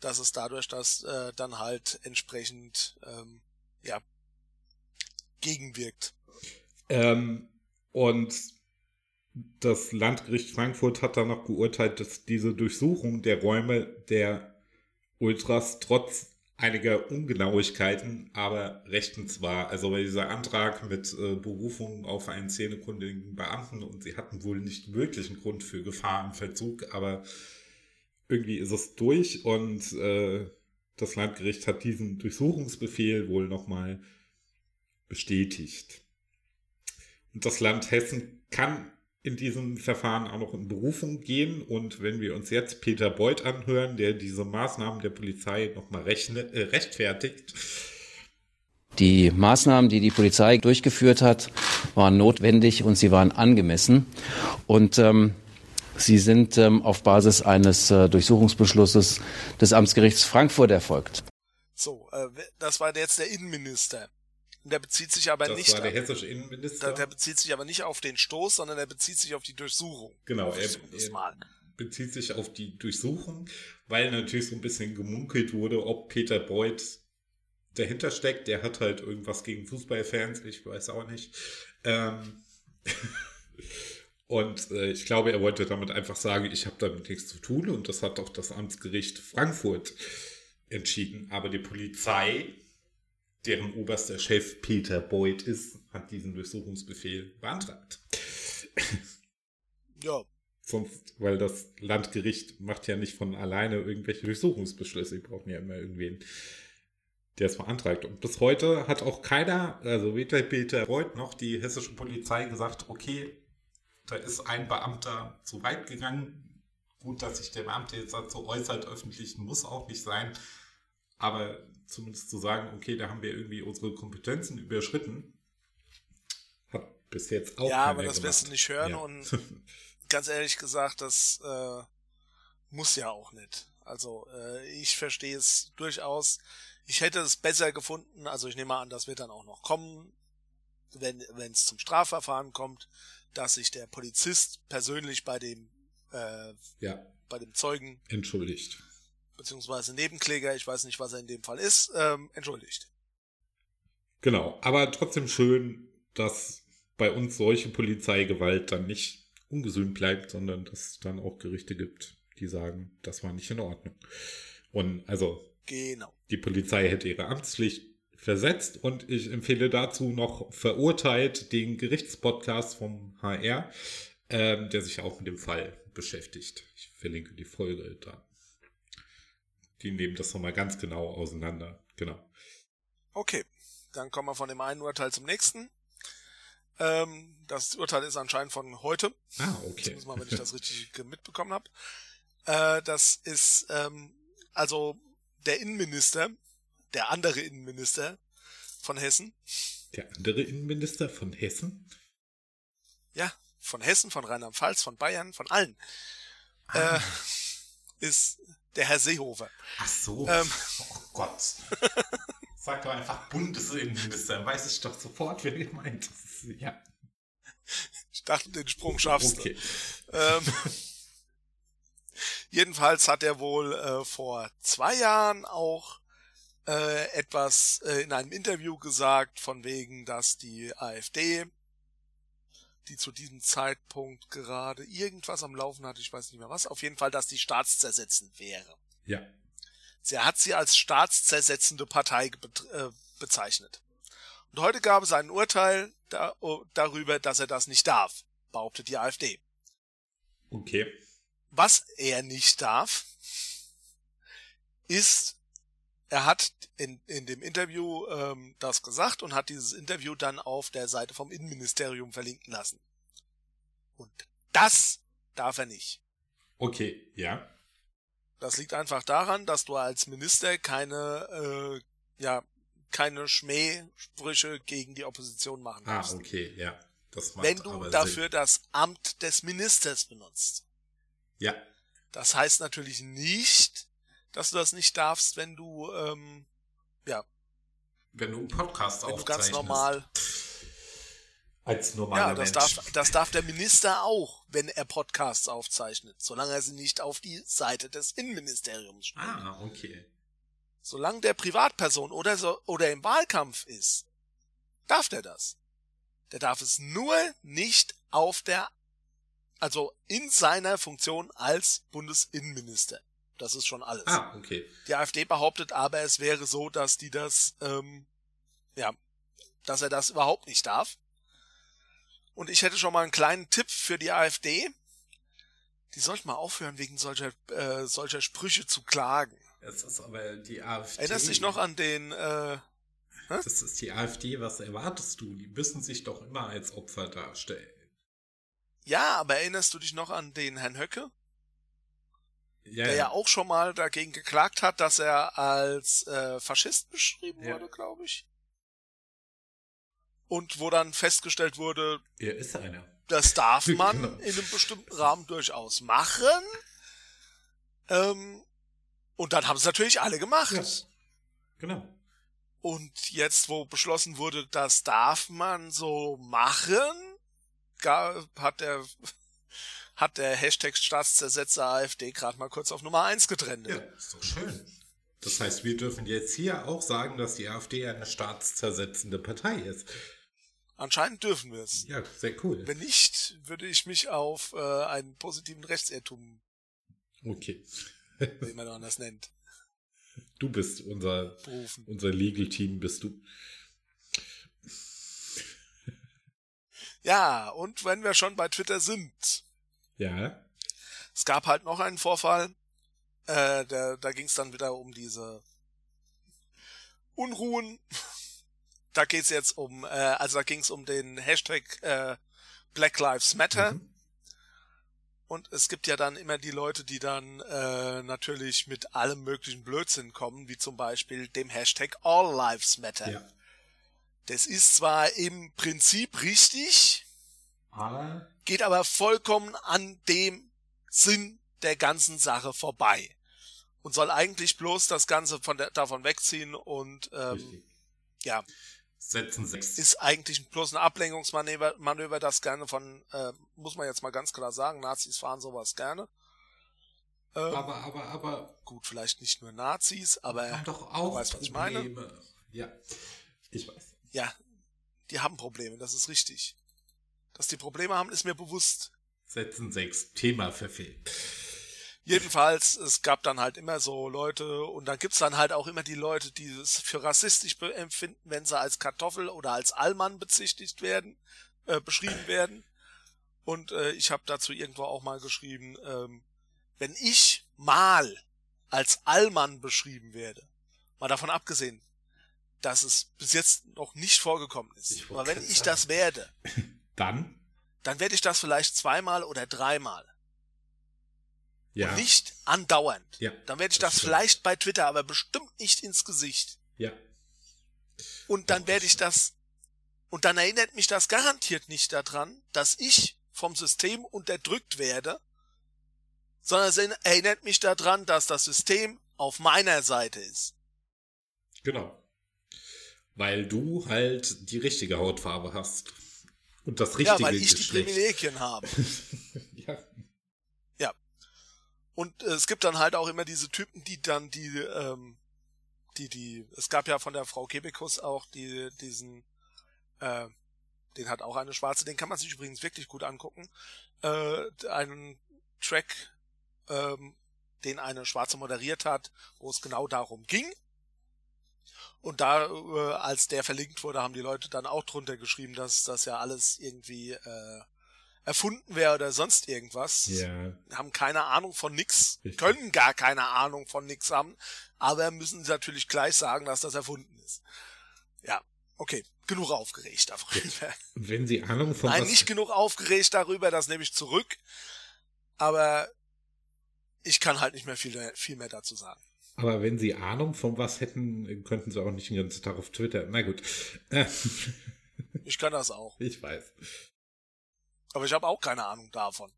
dass es dadurch, dass äh, dann halt entsprechend ähm, ja gegenwirkt. Ähm, und das Landgericht Frankfurt hat dann noch geurteilt, dass diese Durchsuchung der Räume der Ultras trotz einiger Ungenauigkeiten aber rechtens war. Also weil dieser Antrag mit äh, Berufung auf einen zähnekundigen Beamten und sie hatten wohl nicht wirklich einen Grund für Gefahr im Verzug, aber irgendwie ist es durch und äh, das Landgericht hat diesen Durchsuchungsbefehl wohl nochmal bestätigt. Und das Land Hessen kann in diesem Verfahren auch noch in Berufung gehen. Und wenn wir uns jetzt Peter Beuth anhören, der diese Maßnahmen der Polizei nochmal rechne, äh, rechtfertigt, Die Maßnahmen, die die Polizei durchgeführt hat, waren notwendig und sie waren angemessen. Und ähm, sie sind ähm, auf Basis eines äh, Durchsuchungsbeschlusses des Amtsgerichts Frankfurt erfolgt. So, äh, das war jetzt der Innenminister. Der bezieht sich aber das nicht war der auf, hessische der, Innenminister, der bezieht sich aber nicht auf den Stoß, sondern der bezieht sich auf die Durchsuchung. Genau, er- er- bezieht sich auf die Durchsuchung, weil natürlich so ein bisschen gemunkelt wurde, ob Peter Beuth dahinter steckt. Der hat halt irgendwas gegen Fußballfans, ich weiß auch nicht. Ähm und äh, ich glaube, er wollte damit einfach sagen, ich habe damit nichts zu tun und das hat auch das Amtsgericht Frankfurt entschieden. Aber die Polizei, deren oberster Chef Peter Beuth ist, hat diesen Durchsuchungsbefehl beantragt. Ja, Sonst, weil das Landgericht macht ja nicht von alleine irgendwelche Durchsuchungsbeschlüsse. Die brauchen ja immer irgendwen, der es beantragt. Und bis heute hat auch keiner, also weder Peter Beuth noch die hessische Polizei gesagt, okay, da ist ein Beamter zu weit gegangen. Gut, dass sich der Beamte jetzt dazu äußert, öffentlich muss auch nicht sein. Aber zumindest zu sagen, okay, da haben wir irgendwie unsere Kompetenzen überschritten, hat bis jetzt auch ja aber das gemacht. wirst du nicht hören Ja. und ganz ehrlich gesagt, das äh, muss ja auch nicht. Also äh, ich verstehe es durchaus. Ich hätte es besser gefunden, also ich nehme an, das wird dann auch noch kommen, wenn wenn es zum Strafverfahren kommt, dass sich der Polizist persönlich bei dem äh, ja, bei dem Zeugen entschuldigt. Beziehungsweise Nebenkläger, ich weiß nicht, was er in dem Fall ist, ähm, entschuldigt. Genau, aber trotzdem schön, dass bei uns solche Polizeigewalt dann nicht ungesühnt bleibt, sondern dass es dann auch Gerichte gibt, die sagen, das war nicht in Ordnung. Und also Genau. die Polizei hätte ihre Amtspflicht versetzt und ich empfehle dazu noch verurteilt den Gerichtspodcast vom HR, ähm, der sich auch mit dem Fall beschäftigt. Ich verlinke die Folge da. Die nehmen das nochmal ganz genau auseinander. Genau. Okay, dann kommen wir von dem einen Urteil zum nächsten. Ähm, das Urteil ist anscheinend von heute. Ah, okay. Zumindest mal, wenn ich das richtig mitbekommen habe. Äh, das ist ähm, also der Innenminister, der andere Innenminister von Hessen. Der andere Innenminister von Hessen? Ja, von Hessen, von Rheinland-Pfalz, von Bayern, von allen. Äh, ist der Herr Seehofer. Ach so. Ähm. oh Gott. Sag doch einfach Bundesinnenminister, dann weiß ich doch sofort, wer ihr meint. Ist, ja, Ich dachte, den Sprung schaffst du. okay. Ähm, Jedenfalls hat er wohl äh, vor zwei Jahren auch äh, etwas äh, in einem Interview gesagt, von wegen, dass die AfD, die zu diesem Zeitpunkt gerade irgendwas am Laufen hatte, ich weiß nicht mehr was, auf jeden Fall, dass die staatszersetzend wäre. Ja. Sie hat sie als staatszersetzende Partei äh, bezeichnet. Und heute gab es ein Urteil da, darüber, dass er das nicht darf, behauptet die AfD. Okay. Was er nicht darf, ist, er hat in, in dem Interview ähm, das gesagt und hat dieses Interview dann auf der Seite vom Innenministerium verlinken lassen. Und das darf er nicht. Okay, ja. Das liegt einfach daran, dass du als Minister keine, äh, ja, keine Schmähsprüche gegen die Opposition machen darfst. Ah, okay, ja. Das macht Wenn du dafür Sinn. das Amt des Ministers benutzt. Ja. Das heißt natürlich nicht, dass du das nicht darfst, wenn du, ähm, ja. Wenn du einen Podcast wenn du ganz normal. Als normaler Ja, das Mensch. darf, das darf der Minister auch, wenn er Podcasts aufzeichnet, solange er sie nicht auf die Seite des Innenministeriums stellt. Ah, okay. Solange der Privatperson oder so, oder im Wahlkampf ist, darf der das. Der darf es nur nicht auf der also in seiner Funktion als Bundesinnenminister. Das ist schon alles. Ah, okay. Die AfD behauptet aber, es wäre so, dass die das, ähm, ja, dass er das überhaupt nicht darf. Und ich hätte schon mal einen kleinen Tipp für die AfD. Die sollten mal aufhören, wegen solcher, äh, solcher Sprüche zu klagen. Das ist aber die AfD. Erinnerst du dich noch an den, äh, Das ist die AfD, was erwartest du? Die müssen sich doch immer als Opfer darstellen. Ja, aber erinnerst du dich noch an den Herrn Höcke? Ja, der ja auch schon mal dagegen geklagt hat, dass er als äh, Faschist beschrieben ja. wurde, glaube ich. Und wo dann festgestellt wurde, er ist einer. Das darf man genau. in einem bestimmten Rahmen durchaus machen. Ähm, und dann haben es natürlich alle gemacht. Ja. Genau. Und jetzt, wo beschlossen wurde, das darf man so machen, hat der hat der Hashtag Staatszersetzer AfD gerade mal kurz auf Nummer 1 getrennt. Ja, ist doch schön. Das heißt, wir dürfen jetzt hier auch sagen, dass die AfD eine staatszersetzende Partei ist. Anscheinend dürfen wir es. Ja, sehr cool. Wenn nicht, würde ich mich auf äh, einen positiven Rechtsirrtum. Okay. wie man das nennt. Du bist unser, Berufen. unser Legal Team, bist du. Ja, und wenn wir schon bei Twitter sind. Ja. Es gab halt noch einen Vorfall. Äh, der, da ging es dann wieder um diese Unruhen. Da geht's jetzt um, äh, also da ging es um den Hashtag äh, Black Lives Matter. Mhm. Und es gibt ja dann immer die Leute, die dann äh, natürlich mit allem möglichen Blödsinn kommen, wie zum Beispiel dem Hashtag All Lives Matter. Ja. Das ist zwar im Prinzip richtig, aber geht aber vollkommen an dem Sinn der ganzen Sache vorbei und soll eigentlich bloß das Ganze von der, davon wegziehen und ähm, ja setzen sechs ist eigentlich bloß ein Ablenkungsmanöver, Manöver, das gerne von äh, muss man jetzt mal ganz klar sagen, Nazis fahren sowas gerne. Ähm, aber aber aber gut, vielleicht nicht nur Nazis, aber haben doch auch du weißt, was ich meine. Ja, ich weiß. Ja, die haben Probleme, das ist richtig. Dass die Probleme haben, ist mir bewusst. Setzen sechs, Thema verfehlt. Jedenfalls, es gab dann halt immer so Leute und dann gibt's dann halt auch immer die Leute, die es für rassistisch empfinden, wenn sie als Kartoffel oder als Allmann bezichtigt werden, äh, beschrieben werden. Und äh, ich habe dazu irgendwo auch mal geschrieben, ähm, wenn ich mal als Allmann beschrieben werde, mal davon abgesehen, dass es bis jetzt noch nicht vorgekommen ist. Aber wenn ich sagen. das werde, dann? Dann werde ich das vielleicht zweimal oder dreimal. Ja. Und nicht andauernd. Ja, dann werde ich das, das vielleicht bei Twitter, aber bestimmt nicht ins Gesicht. Ja. Und dann werde ich das, und dann erinnert mich das garantiert nicht daran, dass ich vom System unterdrückt werde, sondern es erinnert mich daran, dass das System auf meiner Seite ist. Genau weil du halt die richtige Hautfarbe hast. Und das richtige Ja, weil ich Geschlecht. die Privilegien habe. ja. Ja. Und äh, es gibt dann halt auch immer diese Typen, die dann die, ähm, die, die, es gab ja von der Frau Kebekus auch die, diesen, äh, den hat auch eine schwarze, den kann man sich übrigens wirklich gut angucken, äh, einen Track, ähm, den eine Schwarze moderiert hat, wo es genau darum ging. Und da, äh, als der verlinkt wurde, haben die Leute dann auch drunter geschrieben, dass das ja alles irgendwie äh, erfunden wäre oder sonst irgendwas. Ja. Haben keine Ahnung von nix, Richtig. können gar keine Ahnung von nix haben, aber müssen natürlich gleich sagen, dass das erfunden ist. Ja, okay, genug aufgeregt darüber. Wenn Sie Ahnung von Nein, nicht genug aufgeregt darüber, das nehme ich zurück. Aber ich kann halt nicht mehr viel, viel mehr dazu sagen. Aber wenn Sie Ahnung von was hätten, könnten Sie auch nicht den ganzen Tag auf Twitter. Na gut. Ich kann das auch. ich weiß. Aber ich habe auch keine Ahnung davon.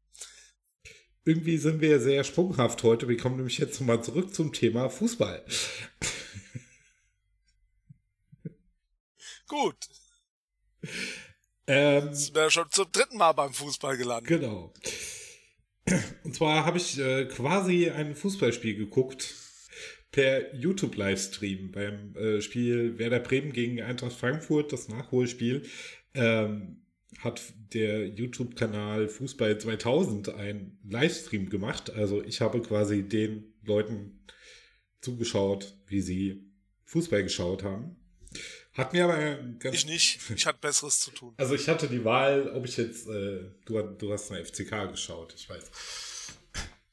Irgendwie sind wir sehr sprunghaft heute. Wir kommen nämlich jetzt mal zurück zum Thema Fußball. Gut, Ähm, jetzt sind wir schon zum dritten Mal beim Fußball gelandet. genau. Und zwar habe ich äh, quasi ein Fußballspiel geguckt per YouTube-Livestream beim äh, Spiel Werder Bremen gegen Eintracht Frankfurt, das Nachholspiel. Ähm, hat der YouTube-Kanal Fußball 2000 einen Livestream gemacht. Also ich habe quasi den Leuten zugeschaut, wie sie Fußball geschaut haben. Hat mir aber ganz Ich nicht. Ich hatte Besseres zu tun. also ich hatte die Wahl, ob ich jetzt, äh, du, du hast eine FCK geschaut, ich weiß.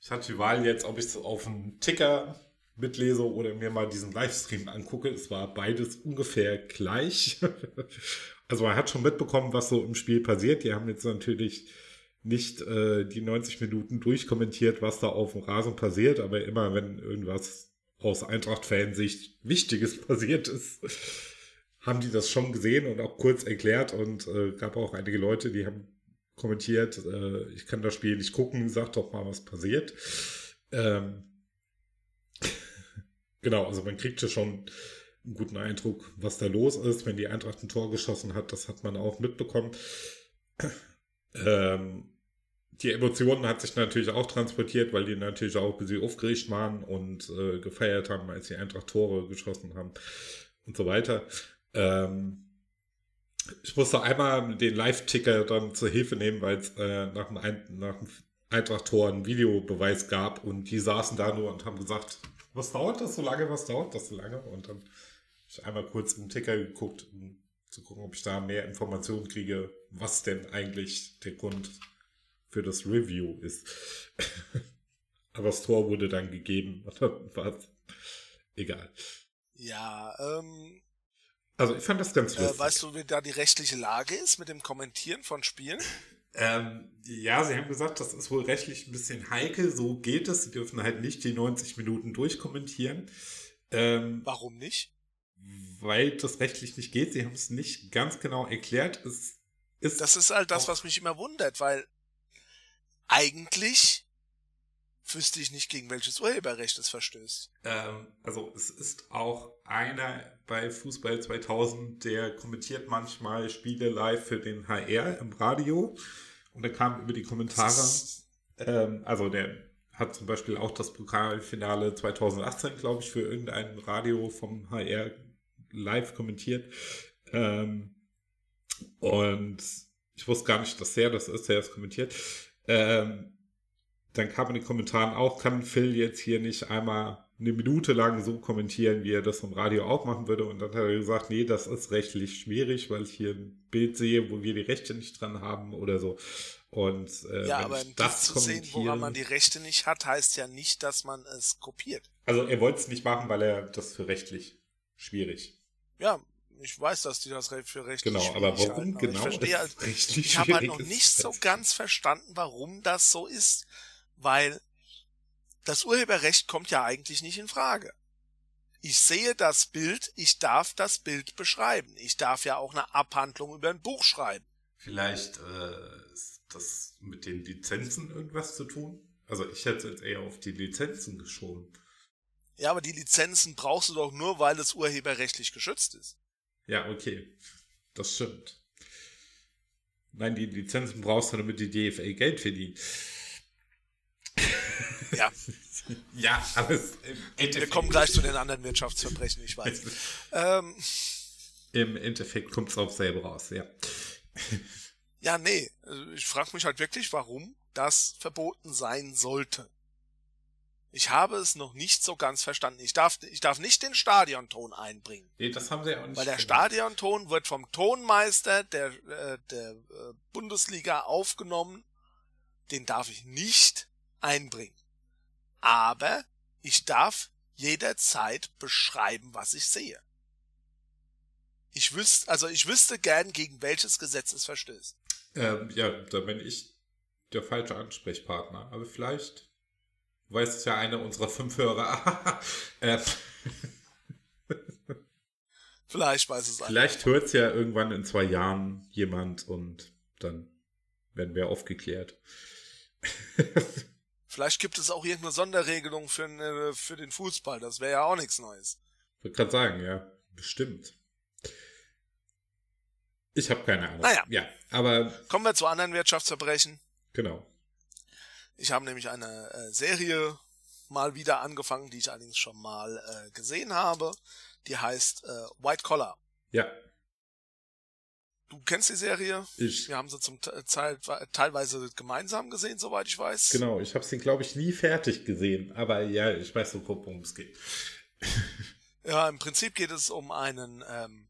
Ich hatte die Wahl jetzt, ob ich es auf dem Ticker mitlese oder mir mal diesen Livestream angucke. Es war beides ungefähr gleich. Also man hat schon mitbekommen, was so im Spiel passiert. Die haben jetzt natürlich nicht äh, die 90 Minuten durchkommentiert, was da auf dem Rasen passiert, aber immer wenn irgendwas aus Eintracht-Fansicht Wichtiges passiert ist, haben die das schon gesehen und auch kurz erklärt und äh, gab auch einige Leute, die haben kommentiert, äh, ich kann das Spiel nicht gucken, sag doch mal, was passiert. Ähm, genau, also man kriegt ja schon einen guten Eindruck, was da los ist, wenn die Eintracht ein Tor geschossen hat, das hat man auch mitbekommen. Ähm, die Emotionen hat sich natürlich auch transportiert, weil die natürlich auch ein bisschen aufgeregt waren und äh, gefeiert haben, als die Eintracht Tore geschossen haben und so weiter. Ähm, ich musste einmal den Live-Ticker dann zur Hilfe nehmen, weil es äh, nach dem, Ein nach dem Eintracht-Tor einen Videobeweis gab und die saßen da nur und haben gesagt, was dauert das so lange, was dauert das so lange? Und dann habe ich einmal kurz im Ticker geguckt, um zu gucken, ob ich da mehr Informationen kriege, was denn eigentlich der Grund für das Review ist. Aber das Tor wurde dann gegeben. War egal. Ja, ähm, Also ich fand das ganz lustig. äh, weißt du, wie da die rechtliche Lage ist mit dem Kommentieren von Spielen? Ähm, ja, sie haben gesagt, das ist wohl rechtlich ein bisschen heikel. So geht es. Sie dürfen halt nicht die 90 Minuten durchkommentieren. Ähm, Warum nicht? weil das rechtlich nicht geht. Sie haben es nicht ganz genau erklärt. Es ist Das ist halt das, was mich immer wundert, weil eigentlich wüsste ich nicht, gegen welches Urheberrecht es verstößt. Ähm, also es ist auch einer bei Fußball 2000, der kommentiert manchmal Spiele live für den HR im Radio. Und da kam über die Kommentare, ähm, also der hat zum Beispiel auch das Pokalfinale 2018, glaube ich, für irgendein Radio vom HR live kommentiert. Ähm, und ich wusste gar nicht, dass der das ist, der es kommentiert. Ähm, dann kam in den Kommentaren auch, kann Phil jetzt hier nicht einmal eine Minute lang so kommentieren, wie er das im Radio auch machen würde. Und dann hat er gesagt, nee, das ist rechtlich schwierig, weil ich hier ein Bild sehe, wo wir die Rechte nicht dran haben oder so. Und äh, ja, wenn aber das zu sehen, woran man die Rechte nicht hat, heißt ja nicht, dass man es kopiert. also er wollte es nicht machen, weil er das für rechtlich schwierig. Ja, ich weiß, dass die das für rechtlich Genau, aber schwierig warum halten, aber genau Ich verstehe halt, ich habe halt noch nicht so ganz verstanden, warum das so ist, weil das Urheberrecht kommt ja eigentlich nicht in Frage. Ich sehe das Bild, ich darf das Bild beschreiben. Ich darf ja auch eine Abhandlung über ein Buch schreiben. Vielleicht äh, ist das mit den Lizenzen irgendwas zu tun? Also ich hätte jetzt eher auf die Lizenzen geschoben. Ja, aber die Lizenzen brauchst du doch nur, weil es urheberrechtlich geschützt ist. Ja, okay. Das stimmt. Nein, die Lizenzen brauchst du, damit die DFA Geld verdient. Ja. ja, aber es, Wir kommen gleich zu den anderen Wirtschaftsverbrechen, ich weiß. ähm, Im Endeffekt kommt es auch selber raus, ja. ja, nee. Also ich frage mich halt wirklich, warum das verboten sein sollte. Ich habe es noch nicht so ganz verstanden. Ich darf, ich darf nicht den Stadionton einbringen. Nee, das haben sie auch nicht. Weil der Stadionton wird vom Tonmeister der, äh, der äh, Bundesliga aufgenommen. Den darf ich nicht einbringen. Aber ich darf jederzeit beschreiben, was ich sehe. Ich wüsste, also ich wüsste gern, gegen welches Gesetz es verstößt. Ähm, ja, da bin ich der falsche Ansprechpartner. Aber vielleicht weiß es ja einer unserer fünf Hörer. äh, vielleicht weiß es einer. Vielleicht hört es ja irgendwann in zwei Jahren jemand und dann werden wir aufgeklärt. Vielleicht gibt es auch irgendeine Sonderregelung für, eine, für den Fußball. Das wäre ja auch nichts Neues. Ich würde gerade sagen, ja, bestimmt. Ich habe keine Ahnung. Naja. Ja, aber. Kommen wir zu anderen Wirtschaftsverbrechen. Genau. Ich habe nämlich eine äh, Serie mal wieder angefangen, die ich allerdings schon mal äh, gesehen habe. Die heißt äh, White Collar. Ja. Du kennst die Serie? Ich. Wir haben sie zum Teil teilweise gemeinsam gesehen, soweit ich weiß. Genau, ich habe sie, glaube ich, nie fertig gesehen. Aber ja, ich weiß so, worum es geht. ja, im Prinzip geht es um einen ähm,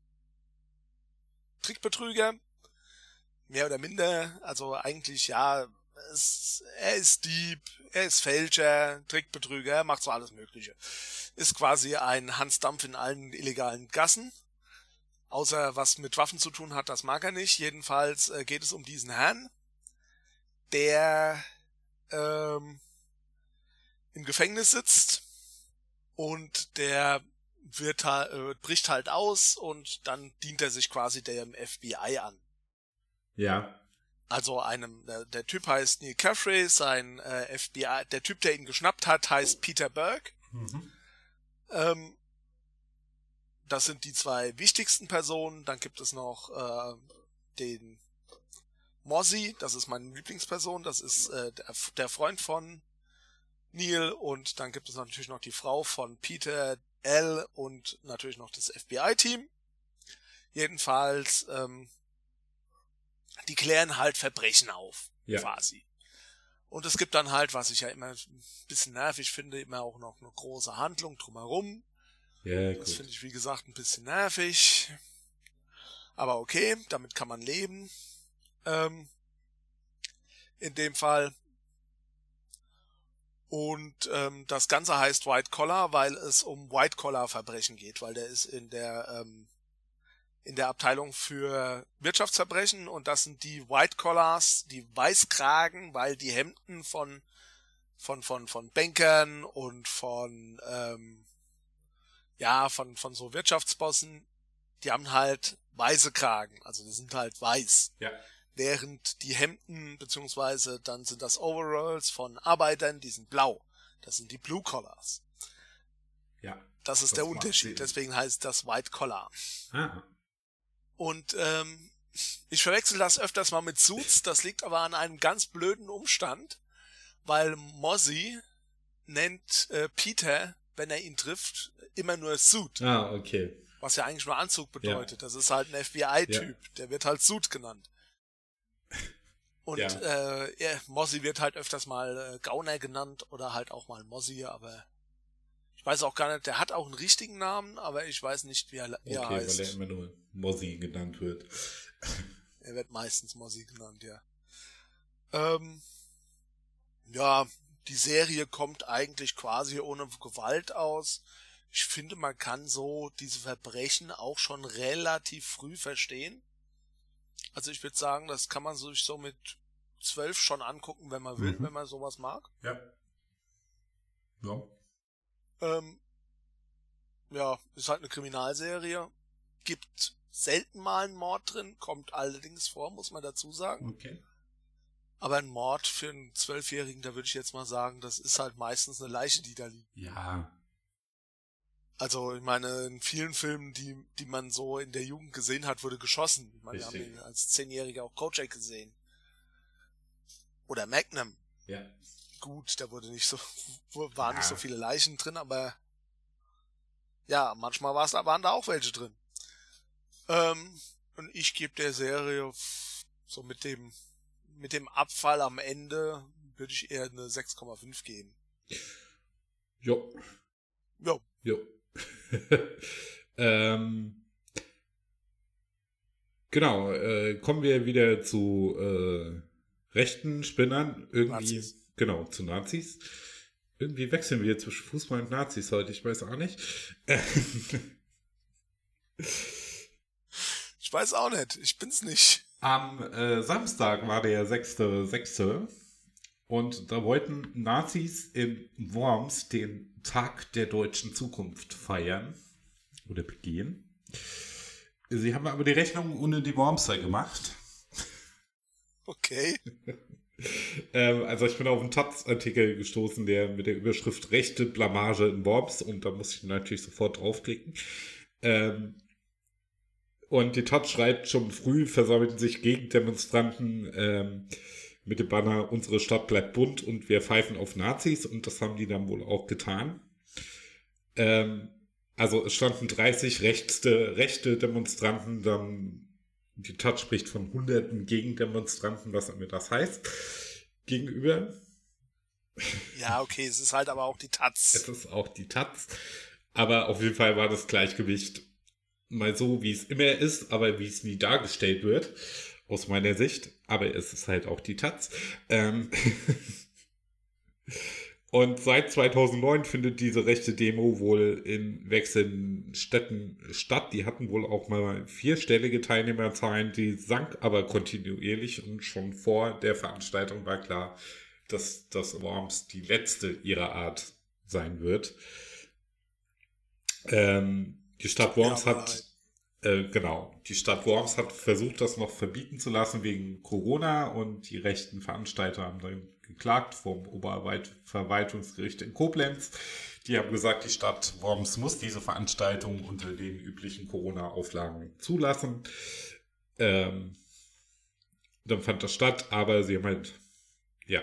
Trickbetrüger. Mehr oder minder. Also eigentlich, ja, es, er ist Dieb, er ist Fälscher, Trickbetrüger, er macht so alles Mögliche. Ist quasi ein Hans Dampf in allen illegalen Gassen. Außer was mit Waffen zu tun hat, das mag er nicht. Jedenfalls äh, geht es um diesen Herrn, der ähm, im Gefängnis sitzt und der wird äh, bricht halt aus und dann dient er sich quasi dem FBI an. Ja. Also einem, der, der Typ heißt Neil Caffrey, sein äh, FBI, der Typ, der ihn geschnappt hat, heißt Peter Burke. Mhm. Ähm, das sind die zwei wichtigsten Personen. Dann gibt es noch äh, den Mozzie, das ist meine Lieblingsperson, das ist äh, der, der Freund von Neil und dann gibt es natürlich noch die Frau von Peter L und natürlich noch das FBI-Team. Jedenfalls ähm, die klären halt Verbrechen auf, ja. quasi. Und es gibt dann halt, was ich ja immer ein bisschen nervig finde, immer auch noch eine große Handlung drumherum. Ja, das finde ich, wie gesagt, ein bisschen nervig. Aber okay, damit kann man leben. Ähm, in dem Fall. Und ähm, das Ganze heißt White Collar, weil es um White Collar Verbrechen geht, weil der ist in der ähm, in der Abteilung für Wirtschaftsverbrechen und das sind die White Collars, die Weißkragen, weil die Hemden von von von von Bankern und von ähm, ja von von so Wirtschaftsbossen, die haben halt weiße Kragen, also die sind halt weiß. Ja. Während die Hemden beziehungsweise dann sind das Overalls von Arbeitern, die sind blau. Das sind die Blue Collars. Ja. Das ist das der Unterschied. Deswegen heißt das White Collar. Ah. Und ähm, ich verwechsel das öfters mal mit Suits, das liegt aber an einem ganz blöden Umstand, weil Mozzie nennt äh, Peter, wenn er ihn trifft, immer nur Suit. Ah, okay. Was ja eigentlich nur Anzug bedeutet. Ja. Das ist halt ein FBI-Typ. Ja. Der wird halt Suit genannt. Und ja. äh, ja, Mozzie wird halt öfters mal äh, Gauner genannt oder halt auch mal Mozzie, aber ich weiß auch gar nicht, der hat auch einen richtigen Namen, aber ich weiß nicht, wie er, wie okay, er heißt. weil er immer nur Mozzie genannt wird. er wird meistens Mozzie genannt, ja. Ähm, ja, die Serie kommt eigentlich quasi ohne Gewalt aus. Ich finde, man kann so diese Verbrechen auch schon relativ früh verstehen. Also ich würde sagen, das kann man sich so mit zwölf schon angucken, wenn man will, mhm. wenn man sowas mag. Ja. Ja. Ähm, ja, ist halt eine Kriminalserie. Gibt selten mal einen Mord drin, kommt allerdings vor, muss man dazu sagen. Okay. Aber ein Mord für einen Zwölfjährigen, da würde ich jetzt mal sagen, das ist halt meistens eine Leiche, die da liegt. Ja. Also, ich meine, in vielen Filmen, die, die man so in der Jugend gesehen hat, wurde geschossen. Ich meine, Richtig. wir haben als Zehnjähriger auch Kojak gesehen. Oder Magnum. Ja. gut, da wurde nicht so, waren ja. nicht so viele Leichen drin, aber ja, manchmal war's, waren da auch welche drin. Ähm, und ich gebe der Serie so mit dem mit dem Abfall am Ende würde ich eher eine 6,5 geben. Jo. Jo. Jo. ähm, genau, äh, kommen wir wieder zu äh, rechten Spinnern. Irgendwie, Nazis. genau, zu Nazis. Irgendwie wechseln wir zwischen Fußball und Nazis heute, ich weiß auch nicht. ich weiß auch nicht, ich bin's nicht. Am äh, Samstag war der 6.6. Und da wollten Nazis in Worms den Tag der deutschen Zukunft feiern oder begehen. Sie haben aber die Rechnung ohne die Wormser gemacht. Okay. ähm, also ich bin auf einen Taz-Artikel gestoßen, der mit der Überschrift Rechte Blamage in Worms und da muss ich natürlich sofort draufklicken. Ähm, und die Taz schreibt schon früh, versammelten sich Gegendemonstranten ähm, mit dem Banner Unsere Stadt bleibt bunt und wir pfeifen auf Nazis und das haben die dann wohl auch getan. Ähm, also es standen 30 rechte, rechte Demonstranten, dann die Tat spricht von hunderten Gegendemonstranten, was immer das heißt, gegenüber. Ja, okay, es ist halt aber auch die Taz. Es ist auch die Taz. Aber auf jeden Fall war das Gleichgewicht mal so, wie es immer ist, aber wie es nie dargestellt wird aus meiner Sicht. Aber es ist halt auch die Taz. Ähm Und seit 2009 findet diese rechte Demo wohl in wechselnden Städten statt. Die hatten wohl auch mal vierstellige Teilnehmerzahlen, die sank aber kontinuierlich und schon vor der Veranstaltung war klar, dass das Worms die letzte ihrer Art sein wird. Ähm, die Stadt Worms ja, hat äh, genau. Die Stadt Worms hat versucht, das noch verbieten zu lassen wegen Corona und die rechten Veranstalter haben dann geklagt vom Oberverwaltungsgericht in Koblenz. Die haben gesagt, die Stadt Worms muss diese Veranstaltung unter den üblichen Corona-Auflagen zulassen. Ähm, dann fand das statt, aber sie haben halt, ja,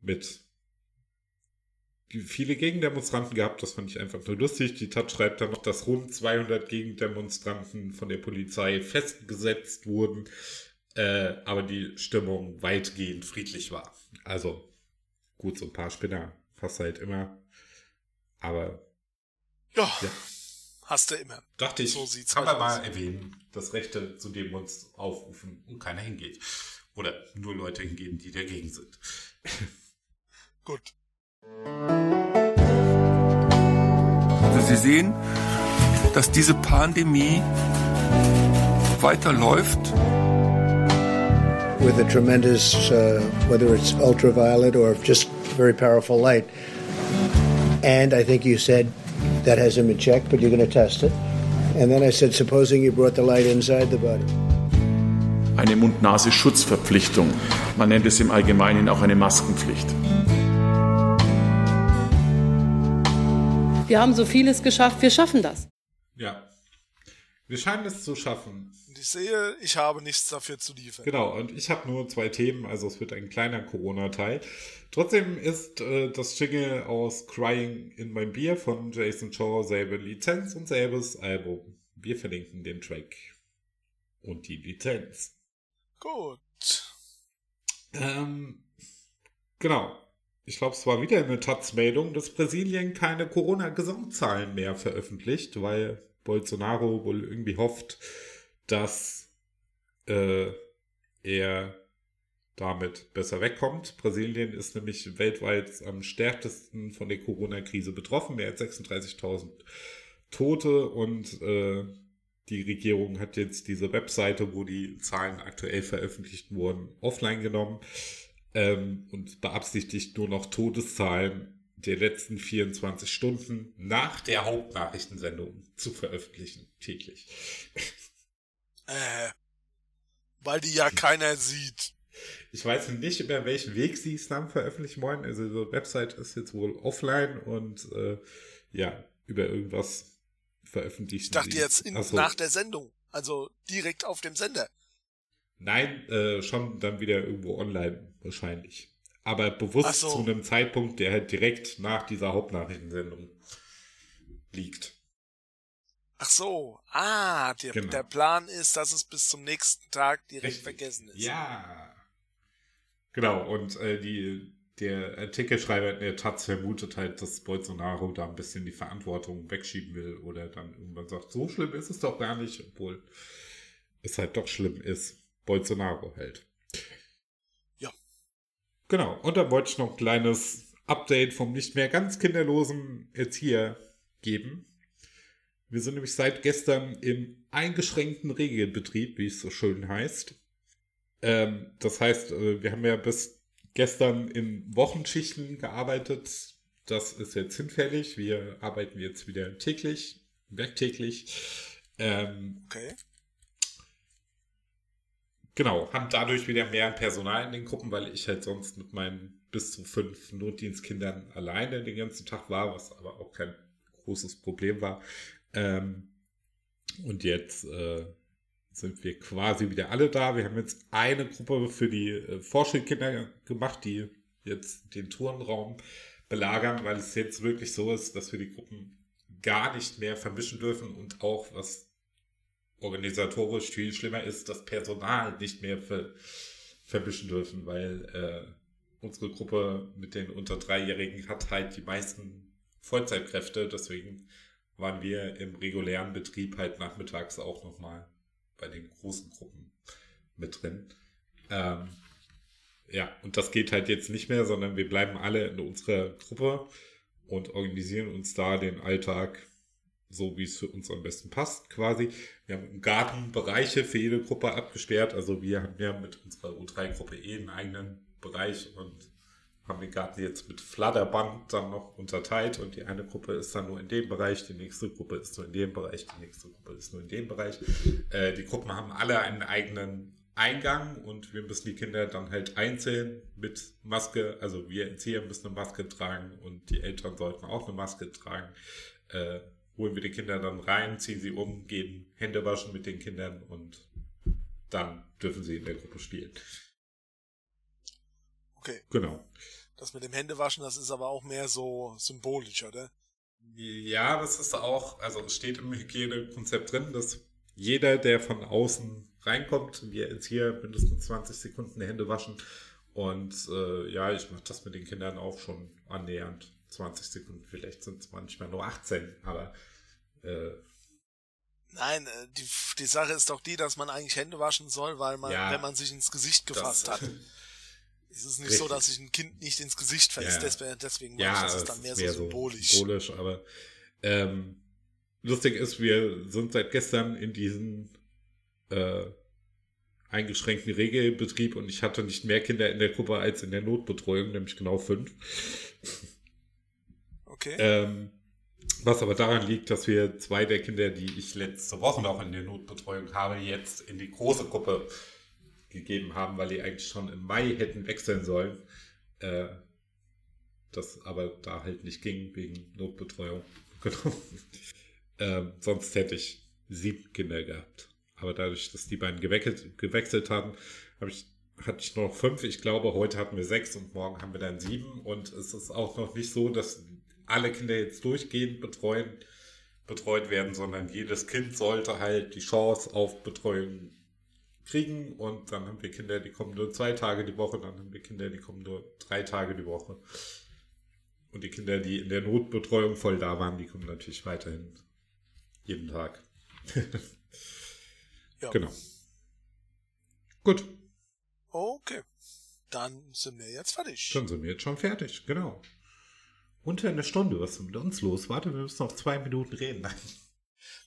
mit viele Gegendemonstranten gehabt. Das fand ich einfach nur lustig. Die Tat schreibt dann noch, dass rund 200 Gegendemonstranten von der Polizei festgesetzt wurden, äh, aber die Stimmung weitgehend friedlich war. Also gut, so ein paar Spinner fast halt immer, aber ja, ja. hast du immer. Dachte ich, so sieht's kann halt man mal erwähnen, dass Rechte zu dem uns aufrufen und keiner hingeht. Oder nur Leute hingehen, die dagegen sind. Gut. Also Sie sehen, dass diese Pandemie weiterläuft. With a tremendous, uh, whether it's ultraviolet or just very powerful light. And I think you said that hasn't been checked, but you're going to test it. And then I said, supposing you brought the light inside the body. Eine Mund-Nase-Schutzverpflichtung. Man nennt es im Allgemeinen auch eine Maskenpflicht. Wir haben so vieles geschafft, wir schaffen das. Ja. Wir scheinen es zu schaffen. Und ich sehe, ich habe nichts dafür zu liefern. Genau, und ich habe nur zwei Themen, also es wird ein kleiner Corona-Teil. Trotzdem ist äh, das Jingle aus Crying in My Beer von Jason Shaw selbe Lizenz und selbes Album. Wir verlinken den Track und die Lizenz. Gut. Ähm, genau. Ich glaube, es war wieder eine Taz-Meldung, dass Brasilien keine Corona-Gesamtzahlen mehr veröffentlicht, weil Bolsonaro wohl irgendwie hofft, dass äh, er damit besser wegkommt. Brasilien ist nämlich weltweit am stärksten von der Corona-Krise betroffen, mehr als 36.000 Tote und äh, die Regierung hat jetzt diese Webseite, wo die Zahlen aktuell veröffentlicht wurden, offline genommen ähm, und beabsichtigt nur noch Todeszahlen der letzten 24 Stunden nach der Hauptnachrichtensendung zu veröffentlichen, täglich. Äh, weil die ja keiner sieht. Ich weiß nicht, über welchen Weg sie es dann veröffentlichen wollen. Also die Website ist jetzt wohl offline und äh, ja, über irgendwas veröffentlichen. Ich dachte sie. jetzt in, so. nach der Sendung, also direkt auf dem Sender. Nein, äh, schon dann wieder irgendwo online wahrscheinlich. aber bewusst so. zu einem Zeitpunkt, der halt direkt nach dieser Hauptnachrichtensendung liegt. Ach so, ah, der, Genau. der Plan ist, dass es bis zum nächsten Tag direkt Richtig. vergessen ist. Ja. Genau, und äh, die, der Artikelschreiber in der Taz vermutet halt, dass Bolsonaro da ein bisschen die Verantwortung wegschieben will oder dann irgendwann sagt, so schlimm ist es doch gar nicht, obwohl es halt doch schlimm ist. Bolsonaro halt. Ja. Genau, und dann wollte ich noch ein kleines Update vom nicht mehr ganz kinderlosen Erzieher geben. Wir sind nämlich seit gestern im eingeschränkten Regelbetrieb, wie es so schön heißt. Ähm, das heißt, äh, wir haben ja bis gestern in Wochenschichten gearbeitet. Das ist jetzt hinfällig. Wir arbeiten jetzt wieder täglich, werktäglich. Ähm, Okay. Genau, haben dadurch wieder mehr Personal in den Gruppen, weil ich halt sonst mit meinen bis zu fünf Notdienstkindern alleine den ganzen Tag war, was aber auch kein großes Problem war. Ähm, und jetzt äh, sind wir quasi wieder alle da. Wir haben jetzt eine Gruppe für die äh, Vorschulkinder gemacht, die jetzt den Turnraum belagern, weil es jetzt wirklich so ist, dass wir die Gruppen gar nicht mehr vermischen dürfen und auch was organisatorisch viel schlimmer ist, das Personal nicht mehr ver vermischen dürfen, weil äh, unsere Gruppe mit den unter Dreijährigen hat halt die meisten Vollzeitkräfte, deswegen waren wir im regulären Betrieb halt nachmittags auch nochmal bei den großen Gruppen mit drin. Ähm, ja, und das geht halt jetzt nicht mehr, sondern wir bleiben alle in unserer Gruppe und organisieren uns da den Alltag so, wie es für uns am besten passt, quasi. Wir haben im Garten Bereiche für jede Gruppe abgesperrt. Also wir haben ja mit unserer U3-Gruppe eh einen eigenen Bereich und haben den Garten jetzt mit Flatterband dann noch unterteilt und die eine Gruppe ist dann nur in dem Bereich, die nächste Gruppe ist nur in dem Bereich, die nächste Gruppe ist nur in dem Bereich. Äh, die Gruppen haben alle einen eigenen Eingang und wir müssen die Kinder dann halt einzeln mit Maske, also wir Erzieher müssen eine Maske tragen und die Eltern sollten auch eine Maske tragen. Äh, holen wir die Kinder dann rein, ziehen sie um, gehen Hände waschen mit den Kindern und dann dürfen sie in der Gruppe spielen. Okay. Genau. Das mit dem Händewaschen, das ist aber auch mehr so symbolisch, oder? Ja, das ist auch, also es steht im Hygienekonzept drin, dass jeder, der von außen reinkommt, wir jetzt hier mindestens 20 Sekunden Hände waschen. Und äh, ja, ich mache das mit den Kindern auch schon annähernd 20 Sekunden. Vielleicht sind es manchmal nur 18, aber äh, Nein, äh, die, die Sache ist doch die, dass man eigentlich Hände waschen soll, weil man, Ja. wenn man sich ins Gesicht gefasst hat. Es ist nicht so, Richtig. dass sich ein Kind nicht ins Gesicht fasst. Ja. Deswegen, Ja, ich, das es ist dann mehr so symbolisch. symbolisch, aber ähm, lustig ist, wir sind seit gestern in diesem äh, eingeschränkten Regelbetrieb und ich hatte nicht mehr Kinder in der Gruppe als in der Notbetreuung, nämlich genau fünf. Okay. Ähm, was aber daran liegt, dass wir zwei der Kinder, die ich letzte Woche noch in der Notbetreuung habe, jetzt in die große Gruppe gegeben haben, weil die eigentlich schon im Mai hätten wechseln sollen. Äh, das aber da halt nicht ging wegen Notbetreuung. Genau. ähm, sonst hätte ich sieben Kinder gehabt. Aber dadurch, dass die beiden gewechselt, gewechselt haben, habe ich, hatte ich noch fünf. Ich glaube, heute hatten wir sechs und morgen haben wir dann sieben. Und es ist auch noch nicht so, dass alle Kinder jetzt durchgehend betreuen, betreut werden, sondern jedes Kind sollte halt die Chance auf Betreuung kriegen. Und dann haben wir Kinder, die kommen nur zwei Tage die Woche, dann haben wir Kinder, die kommen nur drei Tage die Woche. Und die Kinder, die in der Notbetreuung voll da waren, die kommen natürlich weiterhin jeden Tag. Ja. Genau. Gut, Okay. Dann sind wir jetzt fertig. dann sind wir jetzt schon fertig. Genau. Unter einer Stunde, was ist mit uns los? Warte, wir müssen noch zwei Minuten reden.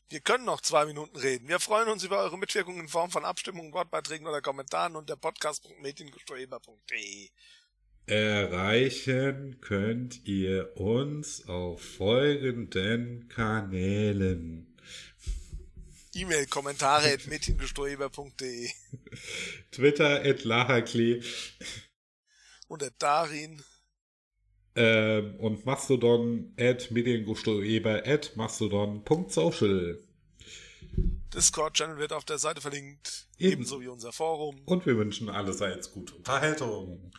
Wir können noch zwei Minuten reden. Wir freuen uns über eure Mitwirkung in Form von Abstimmungen, Wortbeiträgen oder Kommentaren unter podcast.mediengestoeber.de. Erreichen könnt ihr uns auf folgenden Kanälen. E-Mail, Kommentare at mediengestoeber.de. Twitter at Lahaklee Unter Darin. Ähm, und Mastodon at Mediengustoeber at mastodon.social. Discord-Channel wird auf der Seite verlinkt. Eben. Ebenso wie unser Forum. Und wir wünschen allerseits gute Unterhaltung.